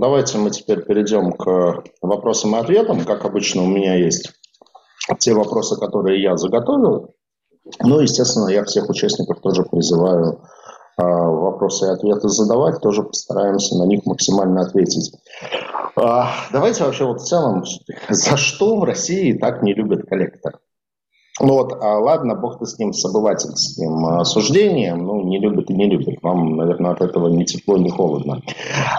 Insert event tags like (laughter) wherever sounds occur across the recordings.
давайте мы теперь перейдем к вопросам и ответам. Как обычно, у меня есть те вопросы, которые я заготовил. Ну, естественно, я всех участников тоже призываю а, вопросы и ответы задавать, тоже постараемся на них максимально ответить. А, давайте вообще вот в целом, за что в России так не любят коллектор? Ну вот, а ладно, бог ты с ним, с обывательским а, суждением, ну, не любит и не любит. Вам, наверное, от этого ни тепло, ни холодно.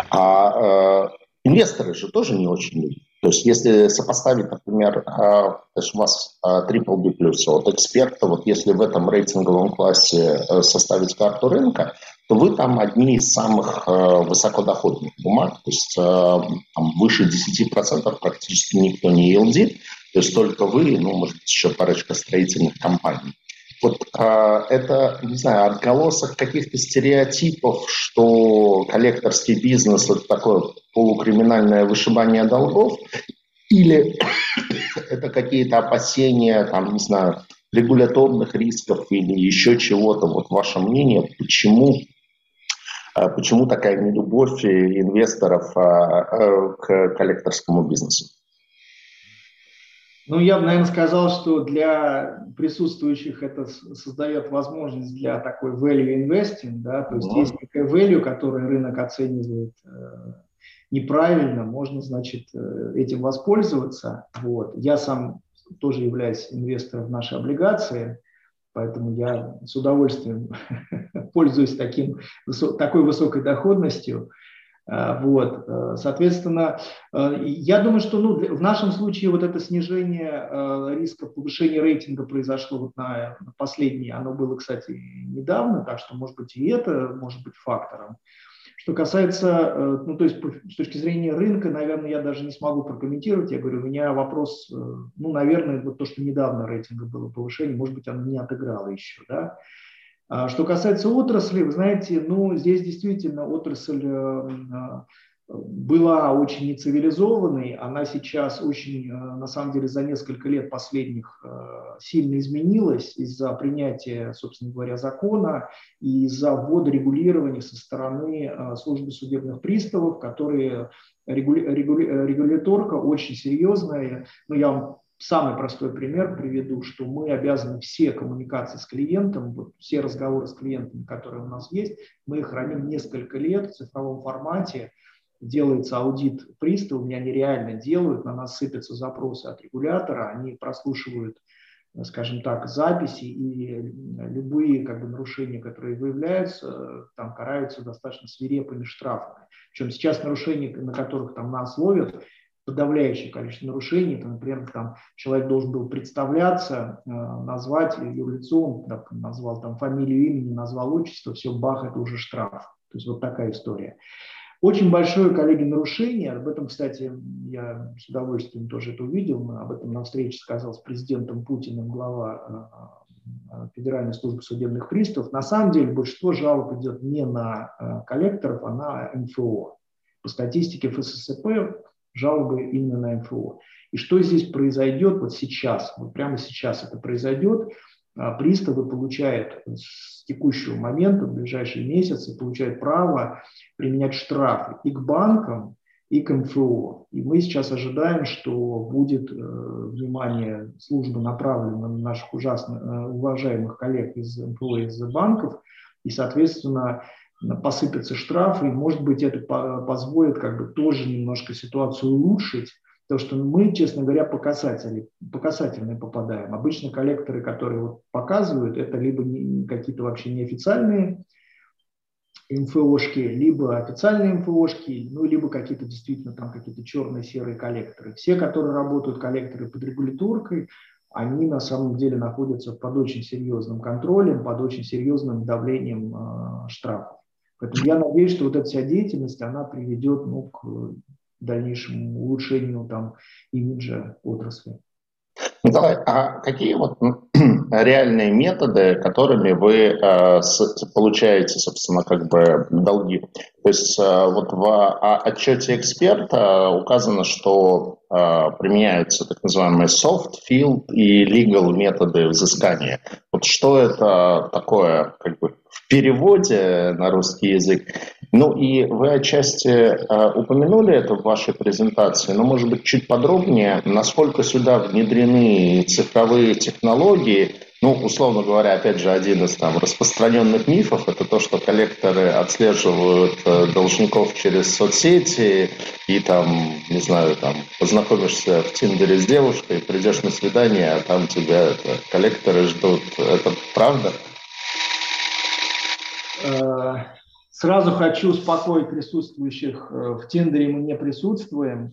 А э, инвесторы же тоже не очень любят. То есть, если сопоставить, например, а, есть у вас triple B+, от эксперта, вот если в этом рейтинговом классе э, составить карту рынка, то вы там одни из самых э, высокодоходных бумаг, то есть э, там, выше 10% практически никто не ELD, то есть только вы, ну, может быть, еще парочка строительных компаний. Вот а, это, не знаю, отголосок каких-то стереотипов, что коллекторский бизнес – это такое полукриминальное вышибание долгов, или (coughs) это какие-то опасения, там, не знаю, регуляторных рисков или еще чего-то. Вот ваше мнение, почему, а, почему такая нелюбовь инвесторов а, к коллекторскому бизнесу? Ну, я бы, наверное, сказал, что для присутствующих это создает возможность для такой value investing, да, то есть mm-hmm. есть такая value, которую рынок оценивает э, неправильно, можно, значит, э, этим воспользоваться. Вот. Я сам тоже являюсь инвестором в наши облигации, поэтому я с удовольствием (laughs) пользуюсь таким, такой высокой доходностью. А, вот, э, соответственно, э, я думаю, что ну, в нашем случае вот это снижение э, риска повышения рейтинга произошло вот на, на последнее, оно было, кстати, недавно, так что, может быть, и это может быть фактором. Что касается, ну, то есть с точки зрения рынка, наверное, я даже не смогу прокомментировать. Я говорю, у меня вопрос, ну, наверное, вот то, что недавно рейтинга было повышение, может быть, оно не отыграло еще, да. А что касается отрасли, вы знаете, ну, здесь действительно отрасль э, была очень нецивилизованной, она сейчас очень, э, на самом деле, за несколько лет последних э, сильно изменилась из-за принятия, собственно говоря, закона и из-за ввода регулирования со стороны службы судебных приставов, которые регуляторка очень серьезная. Ну, я вам Самый простой пример приведу, что мы обязаны все коммуникации с клиентом, вот все разговоры с клиентами, которые у нас есть, мы их храним несколько лет в цифровом формате, делается аудит пристава, меня они реально делают, на нас сыпятся запросы от регулятора, они прослушивают, скажем так, записи и любые как бы, нарушения, которые выявляются, там караются достаточно свирепыми штрафами. Причем сейчас нарушения, на которых там нас ловят, подавляющее количество нарушений. Это, например, там, человек должен был представляться, э, назвать юрлицо, он так, назвал там фамилию, имя, назвал отчество, все, бах, это уже штраф. То есть вот такая история. Очень большое, коллеги, нарушение. Об этом, кстати, я с удовольствием тоже это увидел. Об этом на встрече сказал с президентом Путиным глава э, э, Федеральной службы судебных приставов. На самом деле большинство жалоб идет не на коллекторов, а на МФО. По статистике ФССП жалобы именно на МФО. И что здесь произойдет вот сейчас, вот прямо сейчас это произойдет, а, приставы получают с текущего момента, в ближайшие месяцы, получают право применять штрафы и к банкам, и к МФО. И мы сейчас ожидаем, что будет э, внимание службы направлено на наших ужасно э, уважаемых коллег из МФО и из банков, и, соответственно, посыпятся штрафы, и, может быть, это позволит как бы тоже немножко ситуацию улучшить, потому что мы, честно говоря, по касательной, по касательной попадаем. Обычно коллекторы, которые вот показывают, это либо какие-то вообще неофициальные МФОшки, либо официальные МФОшки, ну, либо какие-то действительно там какие-то черные, серые коллекторы. Все, которые работают коллекторы под регуляторкой, они на самом деле находятся под очень серьезным контролем, под очень серьезным давлением э, штрафов. Поэтому я надеюсь, что вот эта вся деятельность, она приведет ну, к дальнейшему улучшению там, имиджа отрасли. Николай, а какие вот (clears throat) реальные методы, которыми вы э, с, получаете, собственно, как бы долги? То есть э, вот в отчете эксперта указано, что э, применяются так называемые soft, field и legal методы взыскания. Вот что это такое, как бы переводе на русский язык Ну и вы отчасти э, упомянули это в вашей презентации, но может быть чуть подробнее, насколько сюда внедрены цифровые технологии, ну, условно говоря, опять же, один из там распространенных мифов – это то, что коллекторы отслеживают э, должников через соцсети и там, не знаю, там познакомишься в Тиндере с девушкой, придешь на свидание, а там тебя это, коллекторы ждут. Это правда? Э, сразу хочу успокоить присутствующих. Э, в Тиндере мы не присутствуем,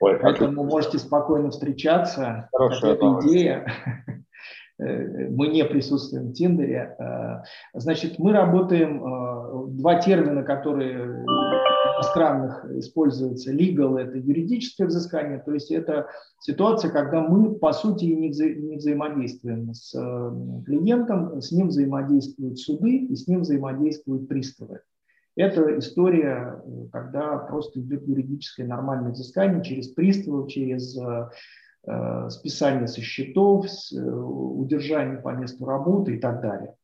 Ой, поэтому можете спокойно встречаться. Хорошая это идея. (laughs) Э, мы не присутствуем в Тиндере. Значит, мы работаем, два термина, которые иностранных используются, legal – это юридическое взыскание, то есть это ситуация, когда мы, по сути, не, вза не взаимодействуем с клиентом, с ним взаимодействуют суды и с ним взаимодействуют приставы. Это история, когда просто идет юридическое нормальное взыскание через приставов, через Э, списание со счетов, э, удержание по месту работы и так далее.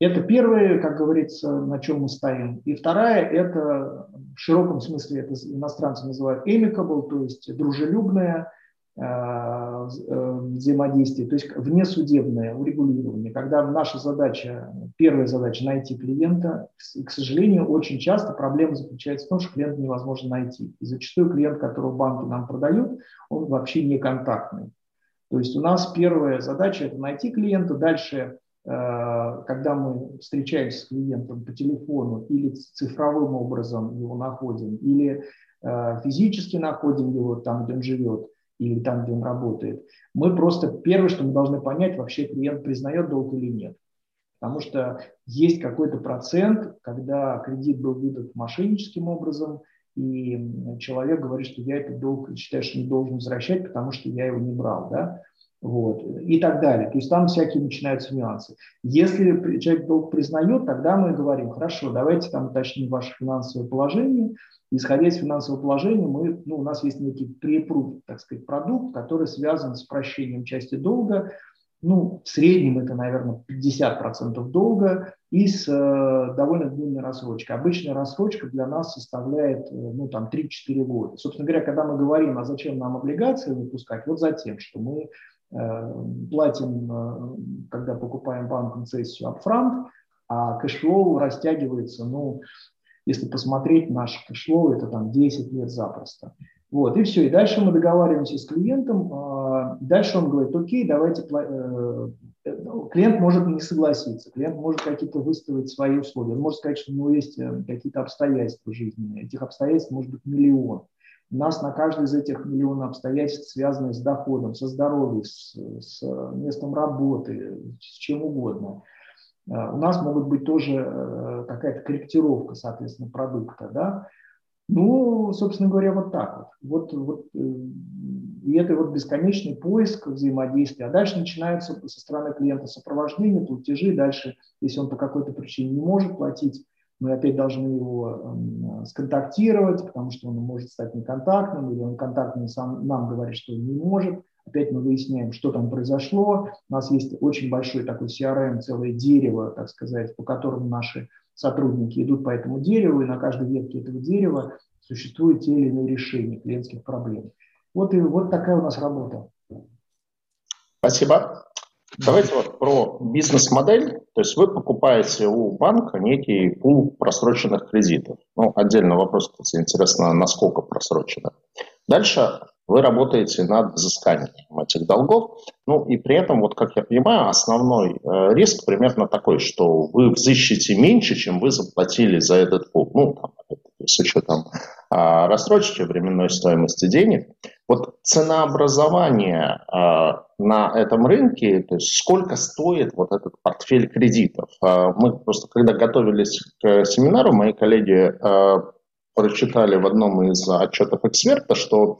Это первое, как говорится, на чем мы стоим. И вторая, это в широком смысле, это иностранцы называют amicable, то есть дружелюбное, Э, э, взаимодействие, то есть внесудебное урегулирование, когда наша задача, первая задача найти клиента, к сожалению, очень часто проблема заключается в том, что клиента невозможно найти. И зачастую клиент, которого банки нам продают, он вообще не контактный. То есть у нас первая задача – это найти клиента, дальше когда мы встречаемся с клиентом по телефону или цифровым образом его находим, или физически находим его там, где он живет – или там, где он работает. Мы просто первое, что мы должны понять, вообще клиент признает долг или нет. Потому что есть какой-то процент, когда кредит был выдан мошенническим образом, и человек говорит, что я этот долг считаю, что не должен возвращать, потому что я его не брал, да, вот, и так далее. То есть там всякие начинаются нюансы. Если человек долг признает, тогда мы говорим, хорошо, давайте там уточним ваше финансовое положение, Исходя из финансового положения, мы, ну, у нас есть некий препрув, так сказать, продукт, который связан с прощением части долга. Ну, в среднем это, наверное, 50% долга и с э, довольно длинной рассрочкой. Обычная рассрочка для нас составляет э, ну, там, 3-4 года. Собственно говоря, когда мы говорим, а зачем нам облигации выпускать, вот за тем, что мы платим, э, когда покупаем банку цессию upfront, а cash flow растягивается, ну, если посмотреть наш cash flow, это там 10 лет запросто. Вот, и все. И дальше мы договариваемся с клиентом. А, дальше он говорит, окей, давайте... Э, ну, клиент может не согласиться, клиент может какие-то выставить свои условия. Он может сказать, что у него есть э, какие-то обстоятельства жизненные. Этих обстоятельств может быть миллион. У нас на каждый из этих миллионов обстоятельств связаны с доходом, со здоровьем, с, с местом работы, с чем угодно. Э, у нас могут быть тоже э, какая-то корректировка, соответственно, продукта, да. Ну, собственно говоря, вот так вот. вот, вот э, и это вот бесконечный поиск взаимодействия. А дальше начинается со стороны клиента сопровождение, платежи. Дальше, если он по какой-то причине не может платить, мы опять должны его э, сконтактировать, потому что он может стать неконтактным, или он контактный сам нам говорит, что не может. Опять мы выясняем, что там произошло. У нас есть очень большой такой CRM, целое дерево, так сказать, по которому наши сотрудники идут по этому дереву, и на каждой ветке этого дерева существуют те или иные решения клиентских проблем. Вот, и, вот такая у нас работа. Спасибо. Давайте вот про бизнес-модель. То есть вы покупаете у банка некий пул просроченных кредитов. Ну, отдельный вопрос, кстати, интересно, насколько просрочено. Дальше вы работаете над взысканием этих долгов. Ну и при этом, вот как я понимаю, основной э, риск примерно такой, что вы взыщете меньше, чем вы заплатили за этот пул. Ну, там, с учетом э, рассрочки, временной стоимости денег. Вот ценообразование э, на этом рынке, то есть сколько стоит вот этот портфель кредитов. Э, мы просто, когда готовились к семинару, мои коллеги э, прочитали в одном из отчетов эксперта, что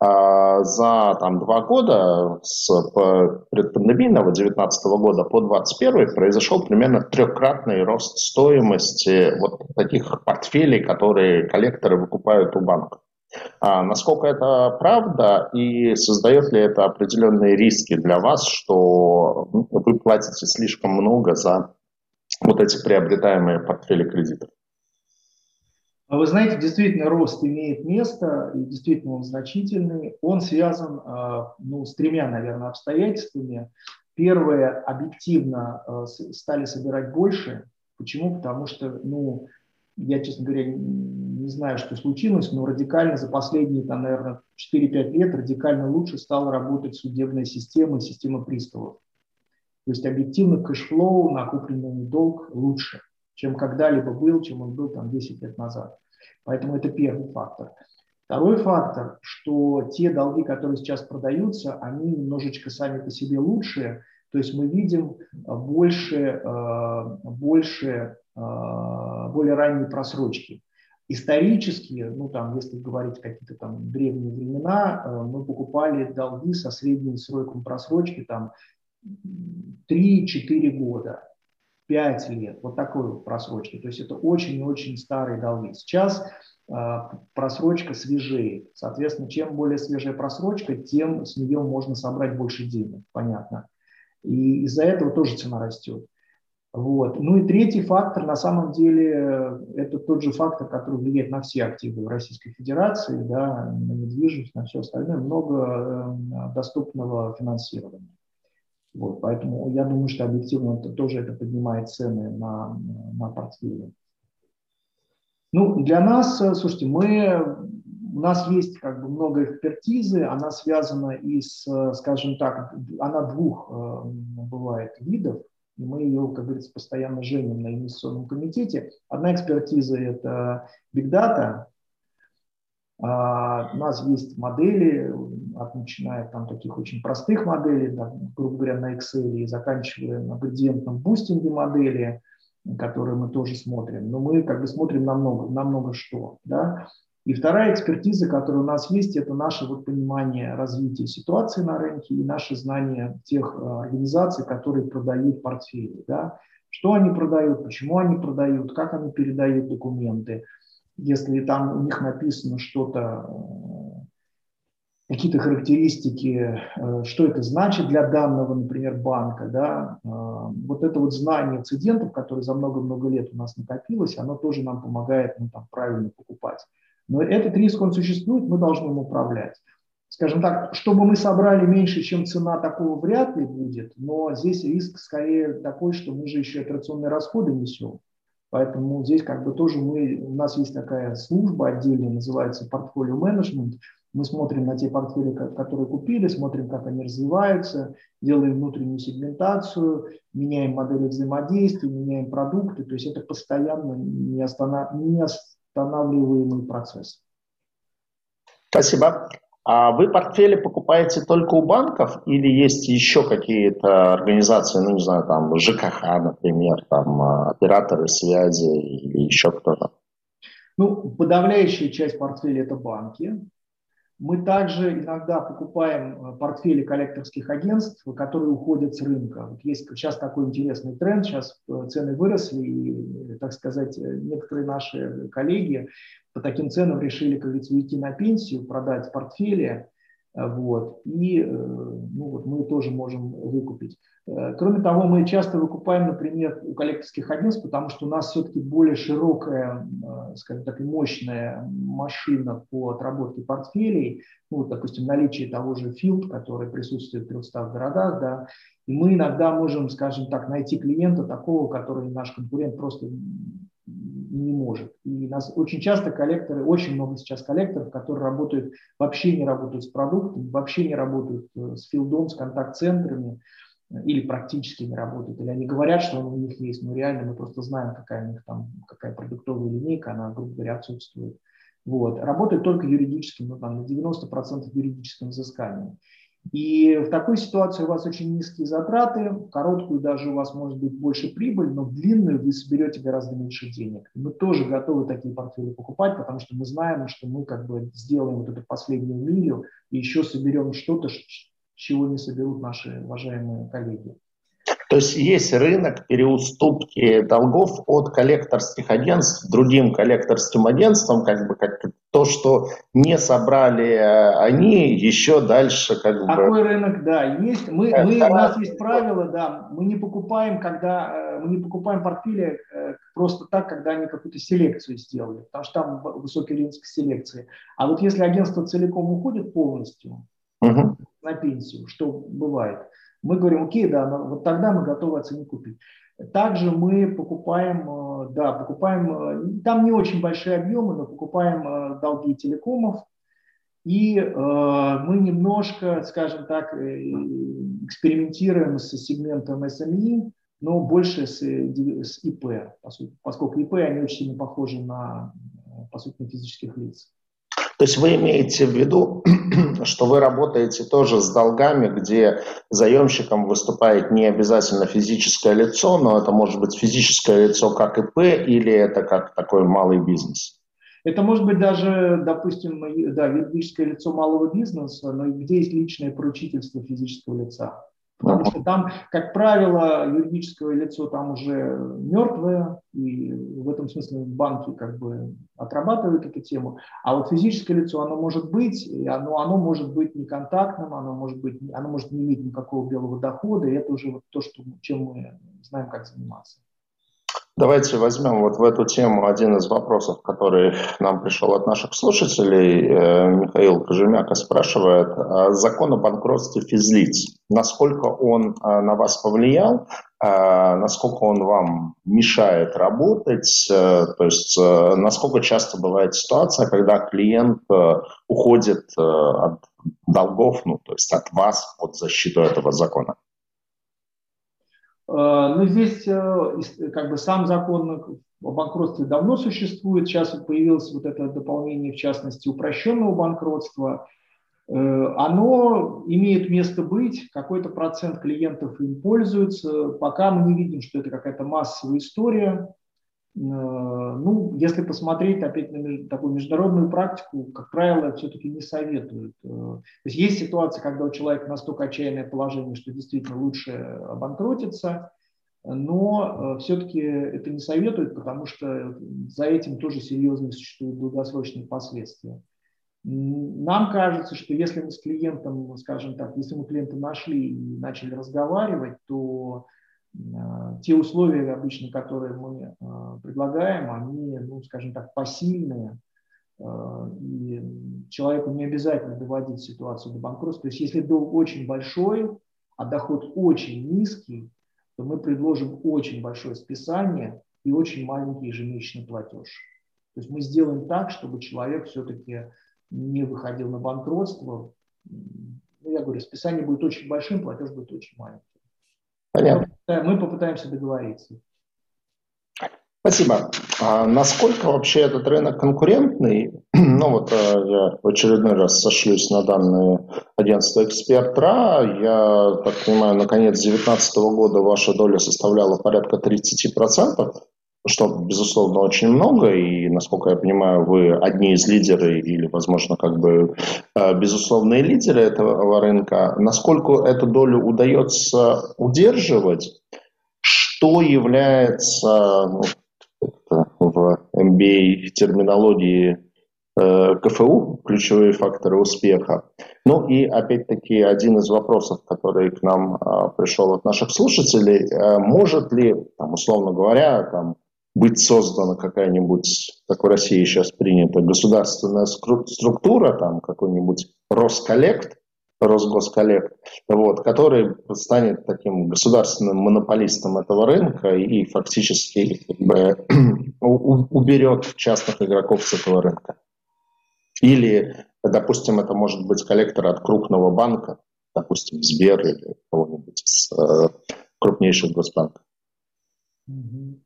а, за там, два года с предпандемийного 2019 года по 2021 произошел примерно трехкратный рост стоимости вот таких портфелей, которые коллекторы выкупают у банков. А насколько это правда и создает ли это определенные риски для вас, что вы платите слишком много за вот эти приобретаемые портфели кредитов? А вы знаете, действительно рост имеет место, и действительно он значительный. Он связан а, ну, с тремя, наверное, обстоятельствами. Первое, объективно а, стали собирать больше. Почему? Потому что, ну, я, честно говоря, не знаю, что случилось, но радикально за последние, там, наверное, 4-5 лет радикально лучше стала работать судебная система и система приставов. То есть объективно cash flow, накопленный долг лучше чем когда-либо был, чем он был там 10 лет назад. Поэтому это первый фактор. Второй фактор, что те долги, которые сейчас продаются, они немножечко сами по себе лучшие. То есть мы видим больше, э, больше, э, более ранние просрочки. Исторически, ну там, если говорить какие-то там древние времена, э, мы покупали долги со средним сроком просрочки там 3-4 года. 5 лет, вот такой вот просрочки. То есть это очень и очень старые долги. Сейчас э, просрочка свежее. Соответственно, чем более свежая просрочка, тем с нее можно собрать больше денег, понятно. И из-за этого тоже цена растет. Вот. Ну и третий фактор, на самом деле, это тот же фактор, который влияет на все активы в Российской Федерации, да, на недвижимость, на все остальное, много э, доступного финансирования. Вот, поэтому я думаю, что объективно это тоже это поднимает цены на, на портфели. Ну, для нас, э, слушайте, мы, у нас есть как бы много экспертизы, она связана и с, скажем так, она двух э, бывает видов, и мы ее, как говорится, постоянно женим на инвестиционном комитете. Одна экспертиза – это Big Data, а, у нас есть модели, от, начиная там таких очень простых моделей, да, грубо говоря, на Excel, и заканчивая на градиентном бустинге модели, которые мы тоже смотрим. Но мы как бы смотрим на много, на много что. Да? И вторая экспертиза, которая у нас есть, это наше вот понимание развития ситуации на рынке и наше знание тех э, организаций, которые продают портфели. Да? Что они продают, почему они продают, как они передают документы – если там у них написано что-то, э, какие-то характеристики, э, что это значит для данного, например, банка, да, э, вот это вот знание инцидентов, которое за много-много лет у нас накопилось, оно тоже нам помогает ну, там, правильно покупать. Но этот риск, он существует, мы должны им управлять. Скажем так, чтобы мы собрали меньше, чем цена, такого вряд ли будет, но здесь риск скорее такой, что мы же еще операционные расходы несем. Поэтому здесь как бы тоже мы, у нас есть такая служба отдельная, называется портфолио менеджмент. Мы смотрим на те портфели, которые купили, смотрим, как они развиваются, делаем внутреннюю сегментацию, меняем модели взаимодействия, меняем продукты. То есть это постоянно не, останов... не останавливаемый процесс. Спасибо. А вы портфели покупаете только у банков или есть еще какие-то организации, ну не знаю, там ЖКХ, например, там а, операторы связи или еще кто-то? Ну, подавляющая часть портфеля это банки. Мы также иногда покупаем э, портфели коллекторских агентств, которые уходят с рынка. Вот есть сейчас такой интересный тренд, сейчас э, цены выросли, и, так сказать, э, некоторые наши коллеги по таким ценам решили, как говорится, уйти на пенсию, продать портфели, вот, и ну, вот мы тоже можем выкупить. Э, кроме того, мы часто выкупаем, например, у коллекторских агентств, потому что у нас все-таки более широкая, э, скажем так, мощная машина по отработке портфелей, ну, вот, допустим, наличие того же Field, который присутствует в 300 городах, да, и мы иногда можем, скажем так, найти клиента такого, который наш конкурент просто не может. И нас очень часто коллекторы, очень много сейчас коллекторов, которые работают, вообще не работают с продуктом, вообще не работают э, с филдом, с контакт-центрами, или практически не работают, или они говорят, что у них есть, но реально мы просто знаем, какая у них там, какая продуктовая линейка, она, грубо говоря, отсутствует. Вот. Работает только юридическим, ну, там, на 90% юридическим взысканием. И в такой ситуации у вас очень низкие затраты, короткую даже у вас может быть больше прибыль, но длинную вы соберете гораздо меньше денег. мы тоже готовы такие портфели покупать, потому что мы знаем, что мы как бы сделаем вот эту последнюю милю и еще соберем что-то, чего не соберут наши уважаемые коллеги. То есть есть рынок переуступки долгов от коллекторских агентств другим коллекторским агентствам, как бы как то, что не собрали э, они, еще дальше как бы... Такой рынок, да, есть. Мы, мы, у нас есть правило, да, мы не покупаем, когда э, мы не покупаем портфели э, просто так, когда они какую-то селекцию сделали, потому что там высокий риск селекции. А вот если агентство целиком уходит полностью угу. На пенсию, что бывает, мы говорим, окей, да, вот тогда мы готовы оценить купить. Также мы покупаем, э, да, покупаем, э, там не очень большие объемы, но покупаем э, долги телекомов, и э, мы немножко, скажем так, экспериментируем с сегментом SME, но больше с, с ИП, поскольку ИП, они очень сильно похожи на, по сути, на физических лиц. То есть вы имеете в виду, (clears throat) что вы работаете тоже с долгами, где заемщиком выступает не обязательно физическое лицо, но это может быть физическое лицо как ИП или это как такой малый бизнес? Это может быть даже, допустим, да, юридическое лицо малого бизнеса, но где есть личное поручительство физического лица. Потому что там, как правило, юридическое лицо там уже мертвое, и в этом смысле банки как бы отрабатывают эту тему. А вот физическое лицо, оно может быть, и оно, оно может быть неконтактным, оно может, быть, оно может не иметь никакого белого дохода, и это уже вот то, что, чем мы знаем, как заниматься. Давайте возьмем вот в эту тему один из вопросов, который нам пришел от наших слушателей. Э, Михаил Кожемяка спрашивает, «А закон о банкротстве физлиц, насколько он э, на вас повлиял, э, насколько он вам мешает работать, то есть насколько часто бывает ситуация, когда клиент уходит от долгов, ну, то есть от вас под защиту этого закона? Э, но здесь э, как бы сам закон о банкротстве давно существует. Сейчас вот появилось вот это дополнение, в частности, упрощенного банкротства. Э, оно имеет место быть, какой-то процент клиентов им пользуется. Пока мы не видим, что это какая-то массовая история. Э, ну, если посмотреть опять на такую международную практику, как правило, все-таки не советуют. Э, то есть есть ситуация, когда у человека настолько отчаянное положение, что действительно лучше обанкротиться, но э, все-таки это не советуют, потому что за этим тоже серьезные существуют долгосрочные последствия. Нам кажется, что если мы с клиентом, скажем так, если мы клиента нашли и начали разговаривать, то те условия обычно, которые мы э, предлагаем, они, ну, скажем так, посильные, э, и человеку не обязательно доводить ситуацию до банкротства. То есть если долг очень большой, а доход очень низкий, то мы предложим очень большое списание и очень маленький ежемесячный платеж. То есть мы сделаем так, чтобы человек все-таки не выходил на банкротство. Ну, я говорю, списание будет очень большим, платеж будет очень маленький. Понятно. Мы попытаемся договориться. Спасибо. А насколько вообще этот рынок конкурентный? (clears throat) Ну вот э, я в очередной раз сошлюсь на данные агентства «Экспертра». Я так понимаю, на конец 2019 года ваша доля составляла порядка 30% что, безусловно, очень много, и, насколько я понимаю, вы одни из лидеров или, возможно, как бы э, безусловные лидеры этого рынка. Насколько эту долю удается удерживать, что является ну, в MBA терминологии э, КФУ, ключевые факторы успеха. Ну и опять-таки один из вопросов, который к нам а, пришел от наших слушателей, может ли, там, условно говоря, там, быть создана какая-нибудь, как в России сейчас принято, государственная структура, там какой-нибудь Росколлект, Росгосколлект, вот, который станет таким государственным монополистом этого рынка и, и фактически как бы, (clears throat) уберет частных игроков с этого рынка. Или, допустим, это может быть коллектор от крупного банка, допустим, Сбер или кого-нибудь из э, крупнейших госбанков. Mm-hmm.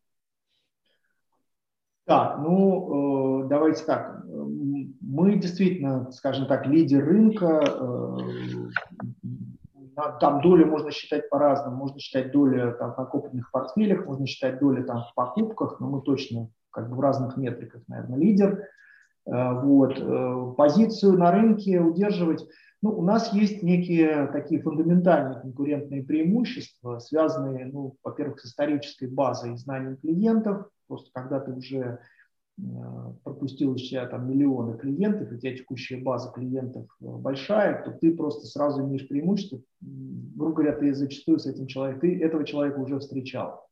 Так, ну, э, давайте так. Мы действительно, скажем так, лидер рынка. Э, там доли можно считать по-разному. Можно считать доли там, в накопленных портфелях, можно считать доли там, в покупках, но мы точно как бы в разных метриках, наверное, лидер. Э, вот. Позицию на рынке удерживать. Ну, у нас есть некие такие фундаментальные конкурентные преимущества, связанные, ну, во-первых, с исторической базой и знанием клиентов. Просто когда ты уже э, пропустил из себя там миллионы клиентов, и у тебя текущая база клиентов э, большая, то ты просто сразу имеешь преимущество. Грубо говоря, ты зачастую с этим человеком, ты этого человека уже встречал.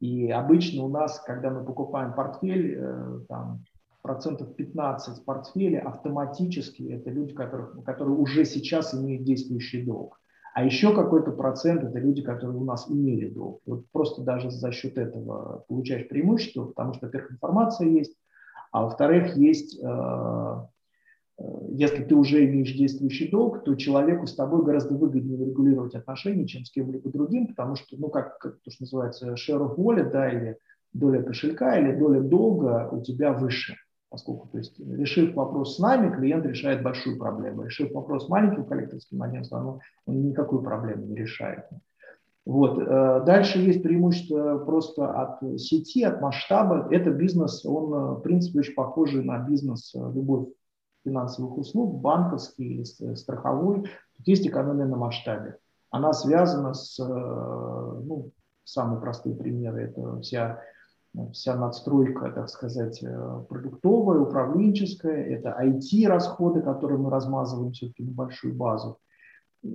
И обычно у нас, когда мы покупаем портфель, э, там, процентов 15 портфеля автоматически это люди, которых, которые уже сейчас имеют действующий долг. А еще какой-то процент это люди, которые у нас имели долг. Вот просто даже за счет этого получаешь преимущество, потому что, во-первых, информация есть, а во-вторых, есть, э, э, если ты уже имеешь действующий долг, то человеку с тобой гораздо выгоднее регулировать отношения, чем с кем-либо другим, потому что, ну, как, как то, что называется share of wallet, да, или доля кошелька, или доля долга у тебя выше поскольку, то есть, решив вопрос с нами, клиент решает большую проблему. Решив вопрос с маленьким коллекторским агентством, он, он никакую проблему не решает. Вот. Э, дальше есть преимущество просто от сети, от масштаба. Это бизнес, он, э, в принципе, очень похожий на бизнес э, любой финансовых услуг, банковский или страховой. Тут есть экономия на масштабе. Она связана с, ну, самые простые примеры, это вся вся надстройка, так сказать, э, продуктовая, управленческая, это IT-расходы, которые мы размазываем все-таки на большую базу,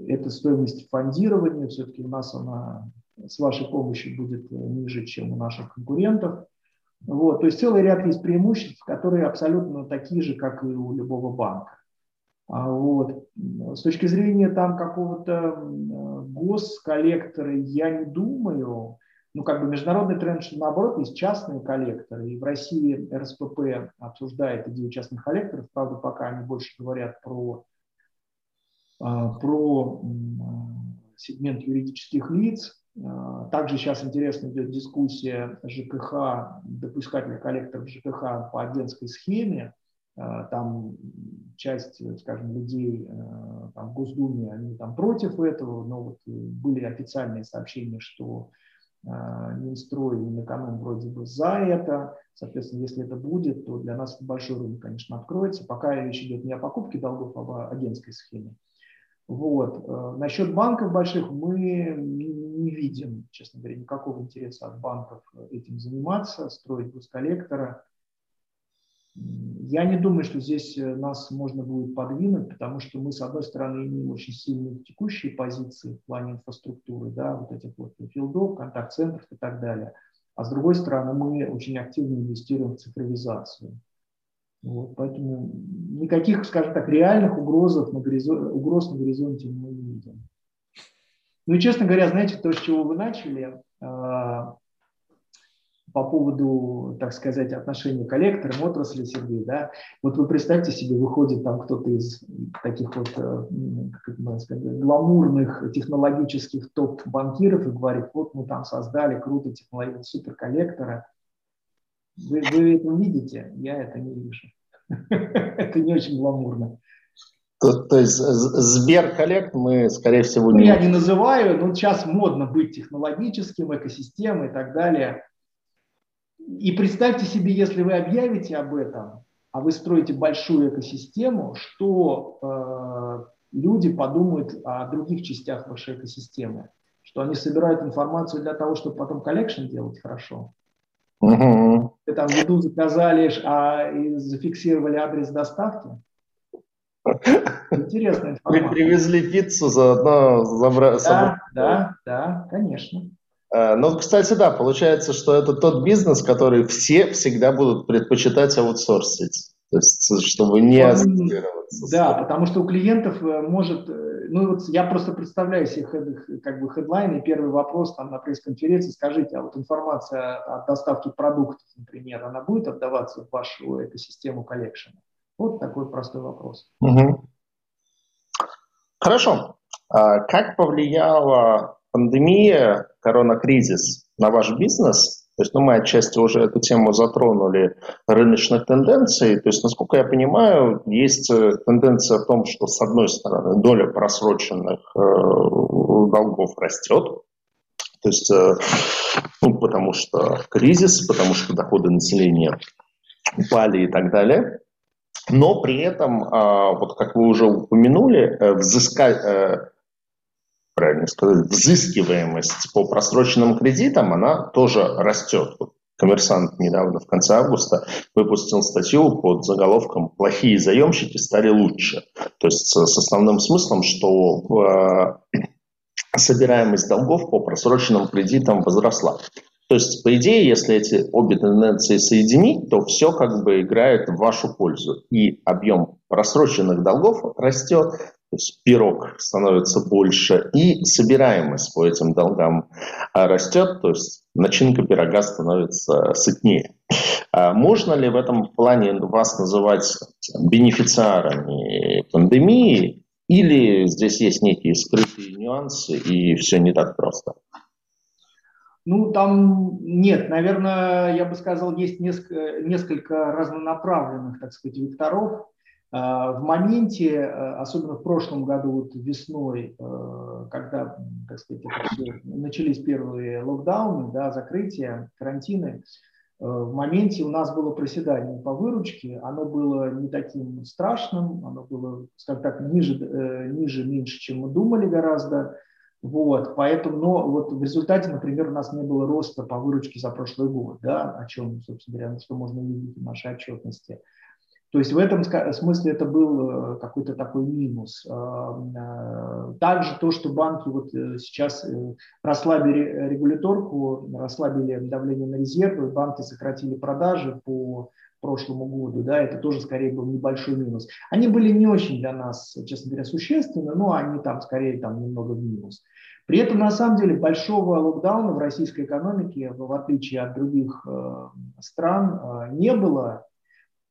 это стоимость фондирования, все-таки у нас она с вашей помощью будет э, ниже, чем у наших конкурентов. Вот, то есть целый ряд есть преимуществ, которые абсолютно такие же, как и у любого банка. А вот. С точки зрения там какого-то э, госколлектора я не думаю, ну, как бы международный тренд, что наоборот, есть частные коллекторы. И в России РСПП обсуждает идею частных коллекторов. Правда, пока они больше говорят про, а, про сегмент юридических лиц. А, также сейчас интересно идет дискуссия ЖКХ, допускательных коллекторов ЖКХ по агентской схеме. А, там часть, скажем, людей там, в Госдуме, они там против этого, но вот были официальные сообщения, что Минстрой и Минэконом вроде бы за это. Соответственно, если это будет, то для нас большой рынок, конечно, откроется. Пока речь идет не о покупке долгов, а о агентской схеме. Вот. Э, Насчет банков больших мы не видим, честно говоря, никакого интереса от банков этим заниматься, строить госколлектора. Я не думаю, что здесь э, нас можно будет подвинуть, потому что мы, с одной стороны, имеем очень сильные текущие позиции в плане инфраструктуры, да, вот этих вот филдов, контакт-центров и так далее. А с другой стороны, мы очень активно инвестируем в цифровизацию. Вот, поэтому никаких, скажем так, реальных угрозов на горизонте, угроз на горизонте мы не видим. Ну и, честно говоря, знаете, то, с чего вы начали, а, по поводу, так сказать, отношения к коллекторам, отрасли, Сергей, да, вот вы представьте себе, выходит там кто-то из таких вот, э, как это сказать, гламурных технологических топ-банкиров и говорит, вот мы там создали круто технологию суперколлектора. Вы, вы это видите? Я это не вижу. (laughs) Это не очень гламурно. То, то есть Сберколлект мы, скорее всего, не... Ну, я не называю, но сейчас модно быть технологическим, экосистемой и так далее. И представьте себе, если вы объявите об этом, а вы строите большую экосистему, что э, люди подумают о других частях вашей экосистемы, что они собирают информацию для того, чтобы потом collection делать хорошо. Угу. Вы там еду заказали, а и зафиксировали адрес доставки. Интересная информация. Вы привезли пиццу, заодно забрали. Да, да, да, конечно. Э, ну, кстати, да, получается, что это тот бизнес, который все всегда будут предпочитать аутсорсить. То есть, чтобы не ассоциироваться. Да, потому что у клиентов э, может... Э, ну, вот я просто представляю себе как бы хедлайн, и первый вопрос там на пресс-конференции, скажите, а вот информация о доставке продуктов, например, она будет отдаваться в вашу экосистему коллекшена? Вот такой простой вопрос. Угу. Хорошо. А как повлияла пандемия, коронакризис на ваш бизнес, то есть ну, мы отчасти уже эту тему затронули рыночных тенденций. То есть, насколько я понимаю, есть э, тенденция в том, что, с одной стороны, доля просроченных э, долгов растет. То есть, э, ну, потому что кризис, потому что доходы населения упали и так далее. но при этом, а, вот как вы уже упомянули, э, взыскать, э, правильно сказать, взыскиваемость по просроченным кредитам, она тоже растет. Коммерсант недавно, в конце августа, выпустил статью под заголовком «Плохие заемщики стали лучше». То есть с основным смыслом, что э, (clears throat) собираемость долгов по просроченным кредитам возросла. То есть, по идее, если эти обе тенденции соединить, то все как бы играет в вашу пользу. И объем просроченных долгов растет, то есть пирог становится больше, и собираемость по этим долгам а, растет, то есть начинка пирога становится сытнее. А можно ли в этом плане вас называть бенефициарами пандемии, или здесь есть некие скрытые нюансы, и все не так просто? Ну, там нет, наверное, я бы сказал, есть несколько, несколько разнонаправленных, так сказать, векторов. А, в моменте, э, особенно в прошлом году, вот весной, э, когда, так сказать, все, начались первые локдауны, да, закрытия, карантины, э, в моменте у нас было проседание по выручке, оно было не таким страшным, оно было, скажем так, ниже, ниже меньше, чем мы думали гораздо. Вот, поэтому, но вот в результате, например, у нас не было роста по выручке за прошлый год, да, о чем, собственно говоря, что можно увидеть в нашей отчетности. То есть в этом смысле это был э, какой-то такой минус. Э, также то, что банки вот э, сейчас расслабили регуляторку, расслабили давление на резервы, банки сократили продажи по прошлому году, да, это тоже скорее был небольшой минус. Они были не очень для нас, честно говоря, существенны, но они там скорее там немного в минус. При этом, на самом деле, большого локдауна в российской экономике, в отличие от других э, стран, э, не было.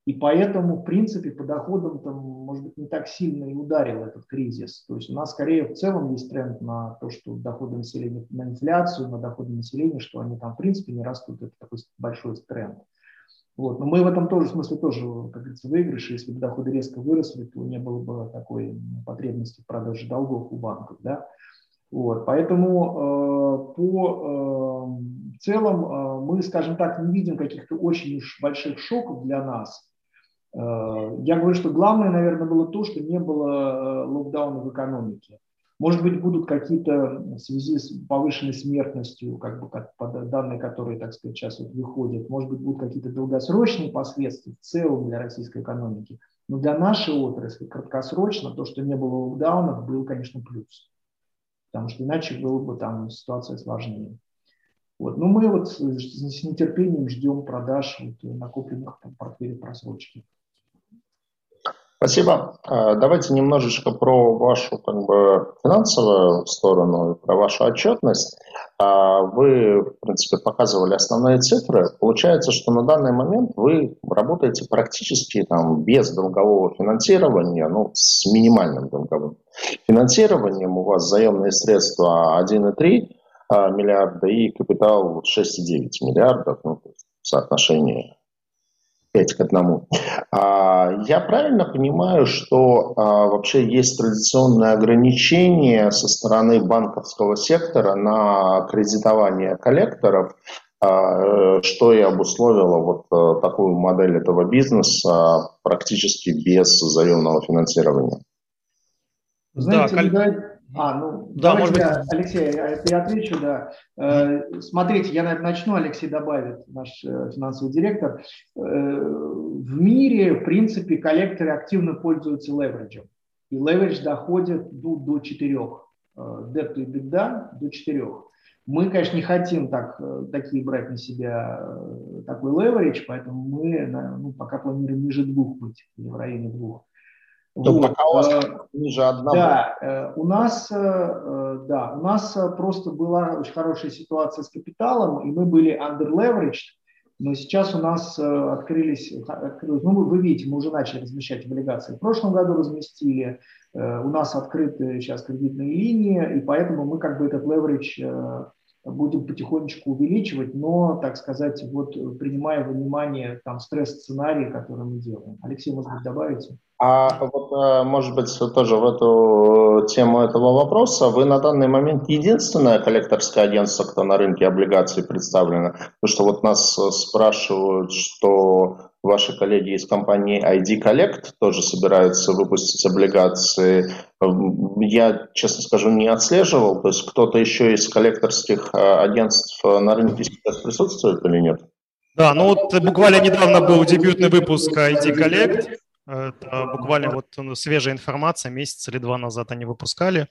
И поэтому, в принципе, по доходам, там, может быть, не так сильно и ударил этот кризис. То есть у нас скорее в целом есть тренд на то, что доходы населения, на инфляцию, на доходы населения, что они там, в принципе, не растут. Это такой большой тренд. Вот. Но мы в этом тоже смысле тоже, как говорится, выигрыши. Если бы доходы резко выросли, то не было бы такой потребности в продаже долгов у банков. Да? Вот. Поэтому э, по э, в целом э, мы, скажем так, не видим каких-то очень уж больших шоков для нас. Э, я говорю, что главное, наверное, было то, что не было э, локдауна в экономике. Может быть, будут какие-то в связи с повышенной смертностью, как бы как данные, которые, так сказать, сейчас вот выходят, может быть, будут какие-то долгосрочные последствия в целом для российской экономики. Но для нашей отрасли краткосрочно то, что не было локдаунов, был, конечно, плюс. Потому что иначе была бы там ситуация сложнее. Вот. Но мы вот с нетерпением ждем продаж вот накопленных портфелей просрочки. Спасибо. А, давайте немножечко про вашу как бы, финансовую сторону, про вашу отчетность. А, вы, в принципе, показывали основные цифры. Получается, что на данный момент вы работаете практически там, без долгового финансирования, ну, с минимальным долговым финансированием. У вас заемные средства 1,3 а, миллиарда и капитал 6,9 миллиардов, ну, в соотношении 5 к 1. А, я правильно понимаю, что а, вообще есть традиционное ограничение со стороны банковского сектора на кредитование коллекторов, а, что и обусловило вот такую модель этого бизнеса практически без заемного финансирования? Знаете, да, а, ну, да, может быть. Я, Алексей, я, отвечу, да. Э, смотрите, я, начну, Алексей добавит, наш э, финансовый директор. Э, в мире, в принципе, коллекторы активно пользуются левериджем. И леверидж доходит ну, до 4. Debt to EBITDA до 4. Мы, конечно, не хотим так, такие брать на себя такой леверидж, поэтому мы ну, пока планируем ниже двух быть, в районе двух. То вот. вас э, ниже одного. Да, э, у нас, э, да, у нас просто была очень хорошая ситуация с капиталом, и мы были under leveraged, но сейчас у нас открылись, открылись ну вы видите, мы уже начали размещать облигации. В прошлом году разместили, у нас открыты сейчас кредитные линии, и поэтому мы как бы этот leverage будем потихонечку увеличивать, но, так сказать, вот принимая во внимание там стресс-сценарии, которые мы делаем. Алексей, может быть, добавите? А вот, э, может быть, тоже в эту тему этого вопроса, вы на данный момент единственное коллекторское агентство, кто на рынке облигаций представлено? Потому что вот нас спрашивают, что ваши коллеги из компании ID Collect тоже собираются выпустить облигации. Я, честно скажу, не отслеживал. То есть кто-то еще из коллекторских агентств на рынке сейчас присутствует или нет? Да, ну вот буквально недавно был дебютный выпуск ID Collect. Это буквально вот свежая информация, месяц или два назад они выпускали.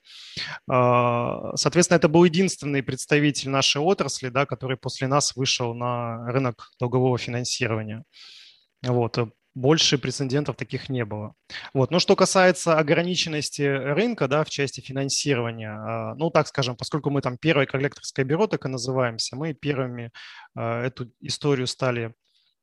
Соответственно, это был единственный представитель нашей отрасли, да, который после нас вышел на рынок долгового финансирования. Вот. Э, больше прецедентов таких не было. Вот. Но что касается ограниченности рынка да, в части финансирования, а, ну так скажем, поскольку мы там первое коллекторское бюро так и называемся, мы первыми а, эту историю стали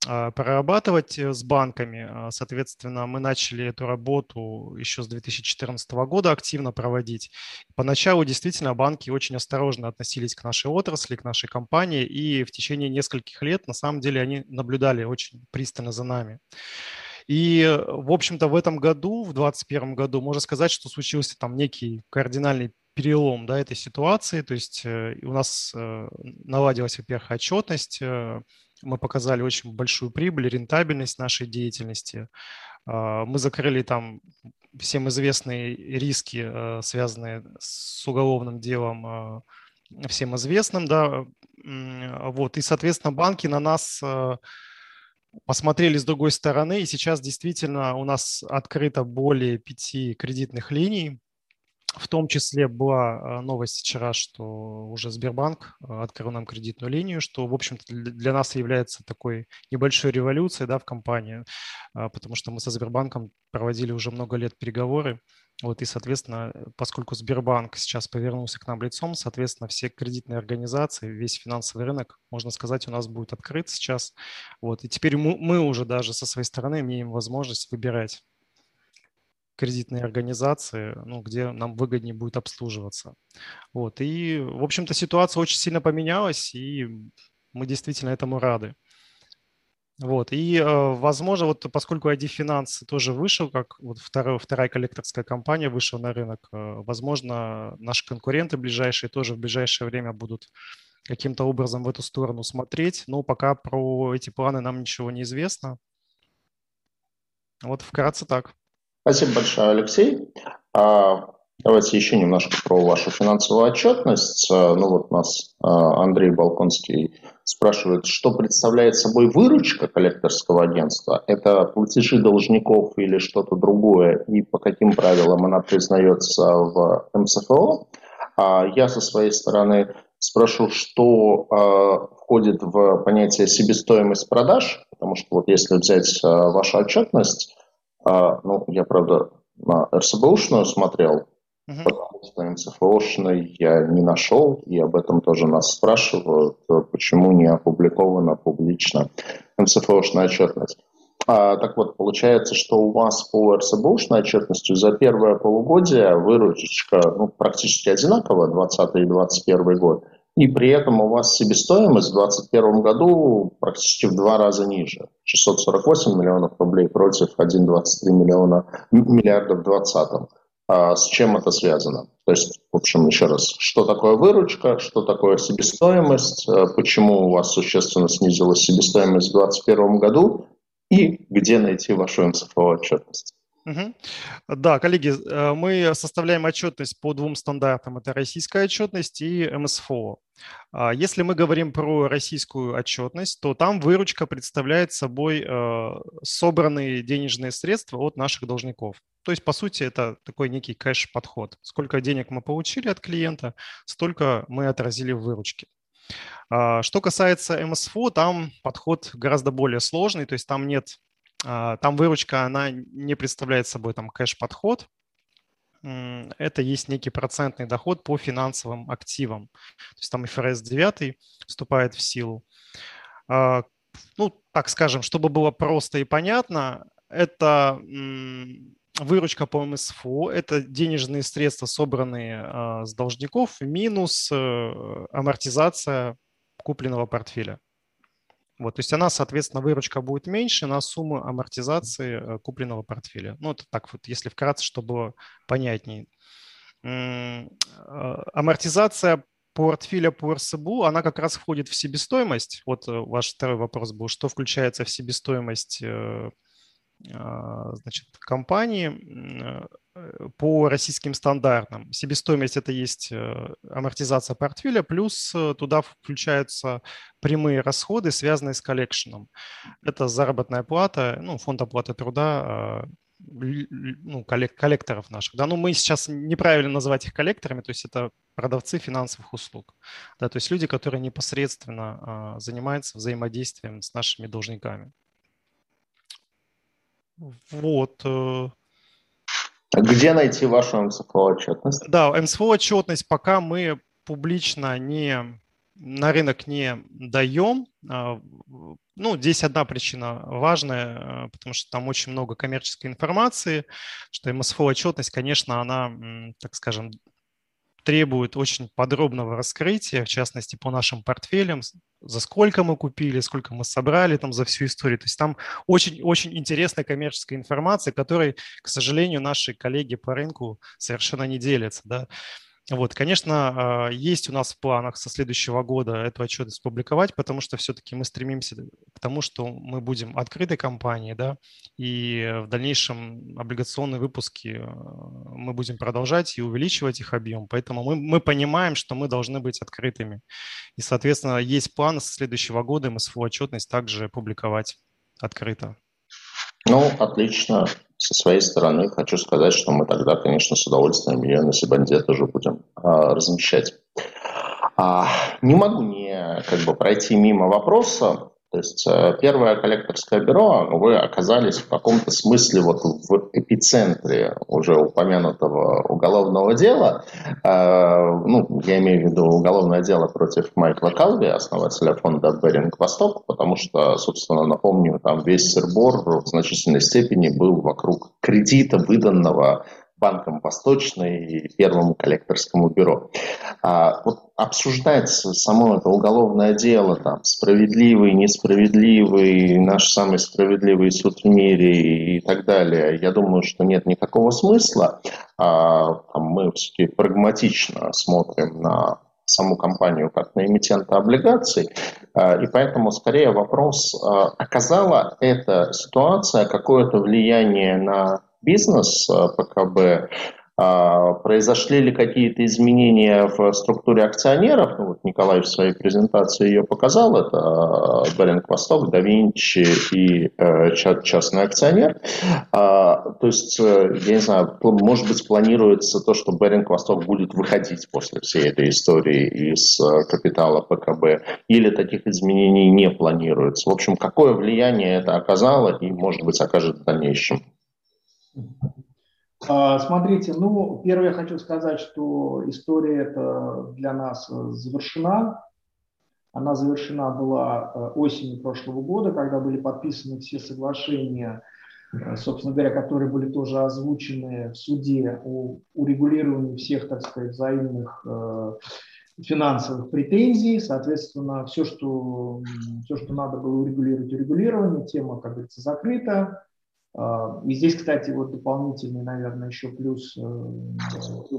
прорабатывать э, с банками. А, соответственно, мы начали эту работу еще с 2014 года активно проводить. Поначалу действительно банки очень осторожно относились к нашей отрасли, к нашей компании, и в течение нескольких лет на самом деле они наблюдали очень пристально за нами. И, в общем-то, в этом году, в 2021 году, можно сказать, что случился там некий кардинальный перелом да, этой ситуации. То есть э, у нас наладилась, во-первых, отчетность, мы показали очень большую прибыль, рентабельность нашей деятельности. А, мы закрыли там всем известные риски, а, связанные с уголовным делом, а, всем известным, да, вот, и, соответственно, банки на нас посмотрели с другой стороны, и сейчас действительно у нас открыто более пяти кредитных линий, в том числе была а, новость вчера, что уже Сбербанк а, открыл нам кредитную линию, что, в общем-то, для нас является такой небольшой революцией да, в компании, а, потому что мы со Сбербанком проводили уже много лет переговоры. Вот, и, соответственно, поскольку Сбербанк сейчас повернулся к нам лицом, соответственно, все кредитные организации, весь финансовый рынок, можно сказать, у нас будет открыт сейчас. Вот, и теперь мы, мы уже даже со своей стороны имеем возможность выбирать кредитные организации, ну, где нам выгоднее будет обслуживаться. Вот. И, в общем-то, ситуация очень сильно поменялась, и мы действительно этому рады. Вот. И, э, возможно, вот поскольку ID Finance тоже вышел, как вот вторая, вторая коллекторская компания вышла на рынок, э, возможно, наши конкуренты ближайшие тоже в ближайшее время будут каким-то образом в эту сторону смотреть. Но пока про эти планы нам ничего не известно. Вот вкратце так. Спасибо большое, Алексей. А, давайте еще немножко про вашу финансовую отчетность. А, ну вот нас а, Андрей Балконский спрашивает, что представляет собой выручка коллекторского агентства? Это платежи должников или что-то другое? И по каким правилам она признается в МСФО? Я со своей стороны спрошу, что входит в понятие себестоимость продаж, потому что вот если взять вашу отчетность, а, ну, я, правда, на РСБУшную смотрел, uh-huh. потому что МЦФОшной я не нашел, и об этом тоже нас спрашивают, почему не опубликована публично МЦФОшная отчетность. А, так вот, получается, что у вас по РСБУшной отчетности за первое полугодие выручка ну, практически одинаковая, 2020 и 2021 год – и при этом у вас себестоимость в 2021 году практически в два раза ниже. 648 миллионов рублей против 1,23 миллиона, миллиарда в 2020. А с чем это связано? То есть, в общем, еще раз, что такое выручка, что такое себестоимость, э, почему у вас существенно снизилась себестоимость в 2021 году и где найти вашу МСФО отчетность? Угу. Да, коллеги, э, мы составляем отчетность по двум стандартам. Это российская отчетность и МСФО. А если мы говорим про российскую отчетность, то там выручка представляет собой э, собранные денежные средства от наших должников. То есть, по сути, это такой некий кэш-подход. Сколько денег мы получили от клиента, столько мы отразили в выручке. А, что касается МСФО, там подход гораздо более сложный, то есть там нет там выручка, она не представляет собой там кэш-подход. Это есть некий процентный доход по финансовым активам. То есть там ФРС 9 вступает в силу. А, ну, так скажем, чтобы было просто и понятно, это выручка по МСФО, это денежные средства, собранные а, с должников, минус э, амортизация купленного портфеля. Вот, то есть она, соответственно, выручка будет меньше на сумму амортизации э, купленного портфеля. Ну, это так вот, если вкратце, чтобы понятнее. Э, амортизация портфеля по РСБУ, она как раз входит в себестоимость. Вот э, ваш второй вопрос был, что включается в себестоимость э, а, значит, компании по российским стандартам. Себестоимость – это есть амортизация портфеля, плюс туда включаются прямые расходы, связанные с коллекшеном. Это заработная плата, ну, фонд оплаты труда а, ну, коллекторов наших. Да, ну мы сейчас неправильно называть их коллекторами, то есть это продавцы финансовых услуг. Да, то есть люди, которые непосредственно а, занимаются взаимодействием с нашими должниками. Вот. Э. Где найти вашу МСФО отчетность? Да, МСФО отчетность пока мы публично не на рынок не даем. А, ну, здесь одна причина важная, э, потому что там очень много коммерческой информации, что МСФО отчетность, конечно, она, так скажем, требует очень подробного раскрытия, в частности, по нашим портфелям, за сколько мы купили, сколько мы собрали там за всю историю. То есть там очень-очень интересная коммерческая информация, которой, к сожалению, наши коллеги по рынку совершенно не делятся. Да. Вот, конечно, а, есть у нас в планах со следующего года эту отчетность публиковать, потому что все-таки мы стремимся к тому, что мы будем открытой компанией, да, и в дальнейшем облигационные выпуски а, мы будем продолжать и увеличивать их объем. Поэтому мы, мы понимаем, что мы должны быть открытыми. И, соответственно, есть план со следующего года мы свою отчетность также публиковать открыто. Ну, отлично. Со своей стороны хочу сказать, что мы тогда, конечно, с удовольствием ее на Сибанде тоже будем а, размещать. А, не могу не как бы пройти мимо вопроса то есть э, первое коллекторское бюро, вы оказались в каком-то смысле вот в эпицентре уже упомянутого уголовного дела. Э, ну, я имею в виду уголовное дело против Майкла Калви, основателя фонда Беринг Восток, потому что, собственно, напомню, там весь сырбор в значительной степени был вокруг кредита, выданного Банком Восточный и Первому коллекторскому бюро. А, вот обсуждать само это уголовное дело, там, справедливый, несправедливый, наш самый справедливый суд в мире и так далее, я думаю, что нет никакого смысла. А, там, мы все-таки прагматично смотрим на саму компанию как на эмитента облигаций. А, и поэтому скорее вопрос, а, оказала эта ситуация какое-то влияние на бизнес э, ПКБ, а, произошли ли какие-то изменения в структуре акционеров? Ну, вот Николай в своей презентации ее показал. Это Беринг Восток, да Винчи и э, частный акционер. А, то есть, э, я не знаю, может быть, планируется то, что Беринг Восток будет выходить после всей этой истории из капитала ПКБ, или таких изменений не планируется. В общем, какое влияние это оказало и, может быть, окажет в дальнейшем? А, смотрите, ну, первое я хочу сказать, что история эта для нас завершена. Она завершена была э, осенью прошлого года, когда были подписаны все соглашения, э, собственно говоря, которые были тоже озвучены в суде о урегулировании всех, так сказать, взаимных э, финансовых претензий. Соответственно, все, что, все, что надо было урегулировать, урегулировано. Тема, как говорится, закрыта. А, и здесь, кстати, вот дополнительный, наверное, еще плюс э,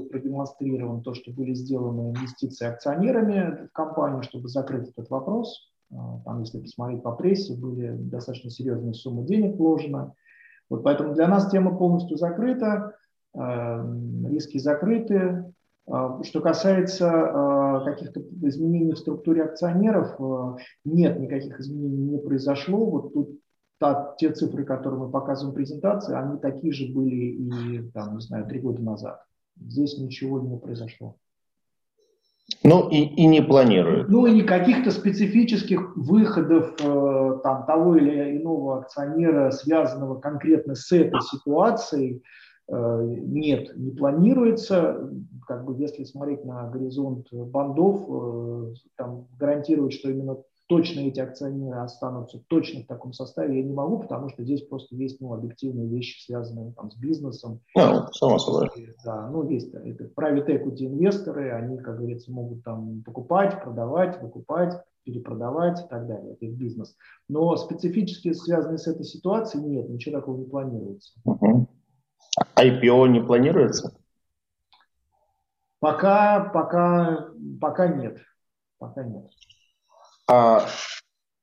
продемонстрирован то, что были сделаны инвестиции акционерами в компанию, чтобы закрыть этот вопрос. А, там, если посмотреть по прессе, были достаточно серьезные суммы денег вложено. Вот поэтому для нас тема полностью закрыта, а, риски закрыты. Что касается каких-то изменений в структуре акционеров, нет, никаких изменений не произошло. Вот тут та, те цифры, которые мы показываем в презентации, они такие же были и, там, не знаю, три года назад. Здесь ничего не произошло. Ну и, и не планируют. Ну и никаких-то специфических выходов э, там, того или иного акционера, связанного конкретно с этой ситуацией, э, нет, не планируется. Как бы если смотреть на горизонт бандов, э, там гарантировать, что именно точно эти акционеры останутся точно в таком составе я не могу, потому что здесь просто есть ну, объективные вещи, связанные там, с бизнесом. Ну, само собой. Да, ну, есть это private equity инвесторы, они, как говорится, могут там покупать, продавать, выкупать, перепродавать и так далее. Это их бизнес. Но специфически связанные с этой ситуацией нет, ничего такого не планируется. Угу. IPO не планируется? Пока, пока, пока нет. Пока нет. А,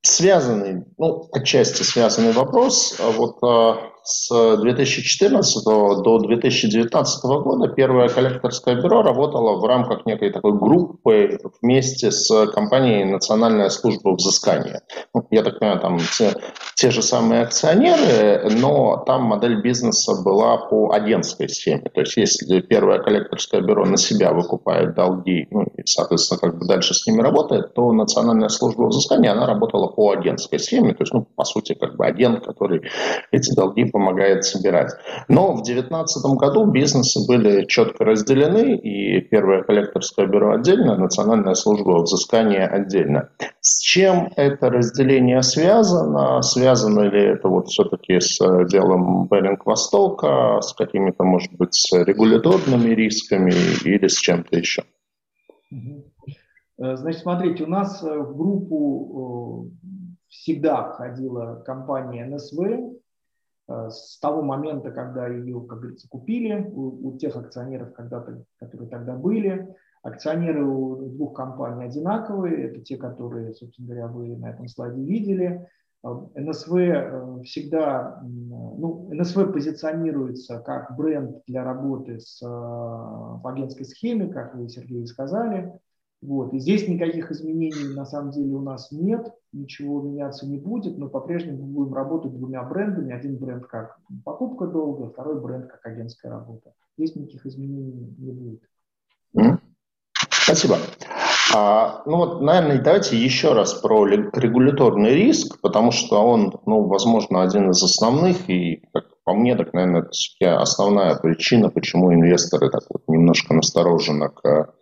связанный, ну, отчасти связанный вопрос. А вот а, с 2014 до 2019 года первое коллекторское бюро работало в рамках некой такой группы вместе с компанией Национальная служба взыскания. Ну, я так понимаю, там те, те же самые акционеры, но там модель бизнеса была по агентской схеме. То есть если первое коллекторское бюро на себя выкупает долги, ну, и, соответственно, как бы дальше с ними работает, то Национальная служба взыскания, она работала по агентской схеме. То есть, ну, по сути, как бы агент, который эти долги помогает собирать. Но в 2019 году бизнесы были четко разделены, и первое коллекторское бюро отдельно, национальная служба взыскания отдельно. С чем это разделение связано? Связано ли это вот все-таки с делом Беринг Востока, с какими-то, может быть, регуляторными рисками или с чем-то еще? Э, значит, смотрите, у нас э, в группу э, всегда входила компания НСВ, Э, с того момента, когда ее, как говорится, купили, у, у тех акционеров, когда-то, которые тогда были, акционеры у двух компаний одинаковые, это те, которые, собственно говоря, вы на этом слайде видели. Э, НСВ э, всегда, ну, НСВ позиционируется как бренд для работы с, в агентской схеме, как вы, Сергей, сказали. Вот. И здесь никаких изменений на самом деле у нас нет, ничего меняться не будет, но по-прежнему мы будем работать двумя брендами. Один бренд как покупка долга, второй бренд как агентская работа. Здесь никаких изменений не будет. Спасибо. А, ну вот, наверное, давайте еще раз про регуляторный риск, потому что он, ну, возможно, один из основных, и, как по мне, так, наверное, это основная причина, почему инвесторы так вот немножко настороженно к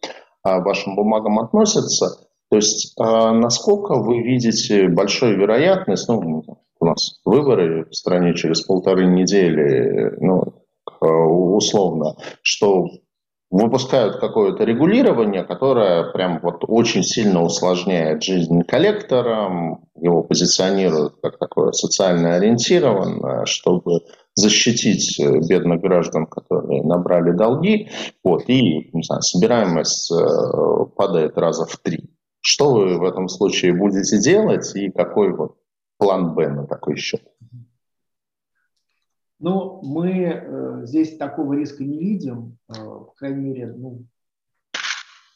вашим бумагам относятся. То есть, а, насколько вы видите большую вероятность, ну, у нас выборы в стране через полторы недели, ну, условно, что выпускают какое-то регулирование, которое прям вот очень сильно усложняет жизнь коллекторам, его позиционируют как такое социально ориентированное, чтобы защитить э, бедных граждан, которые набрали долги, вот, и не знаю, собираемость э, падает раза в три. Что вы в этом случае будете делать и какой вот план Б на такой счет? Ну, мы э, здесь такого риска не видим, по крайней мере, ну,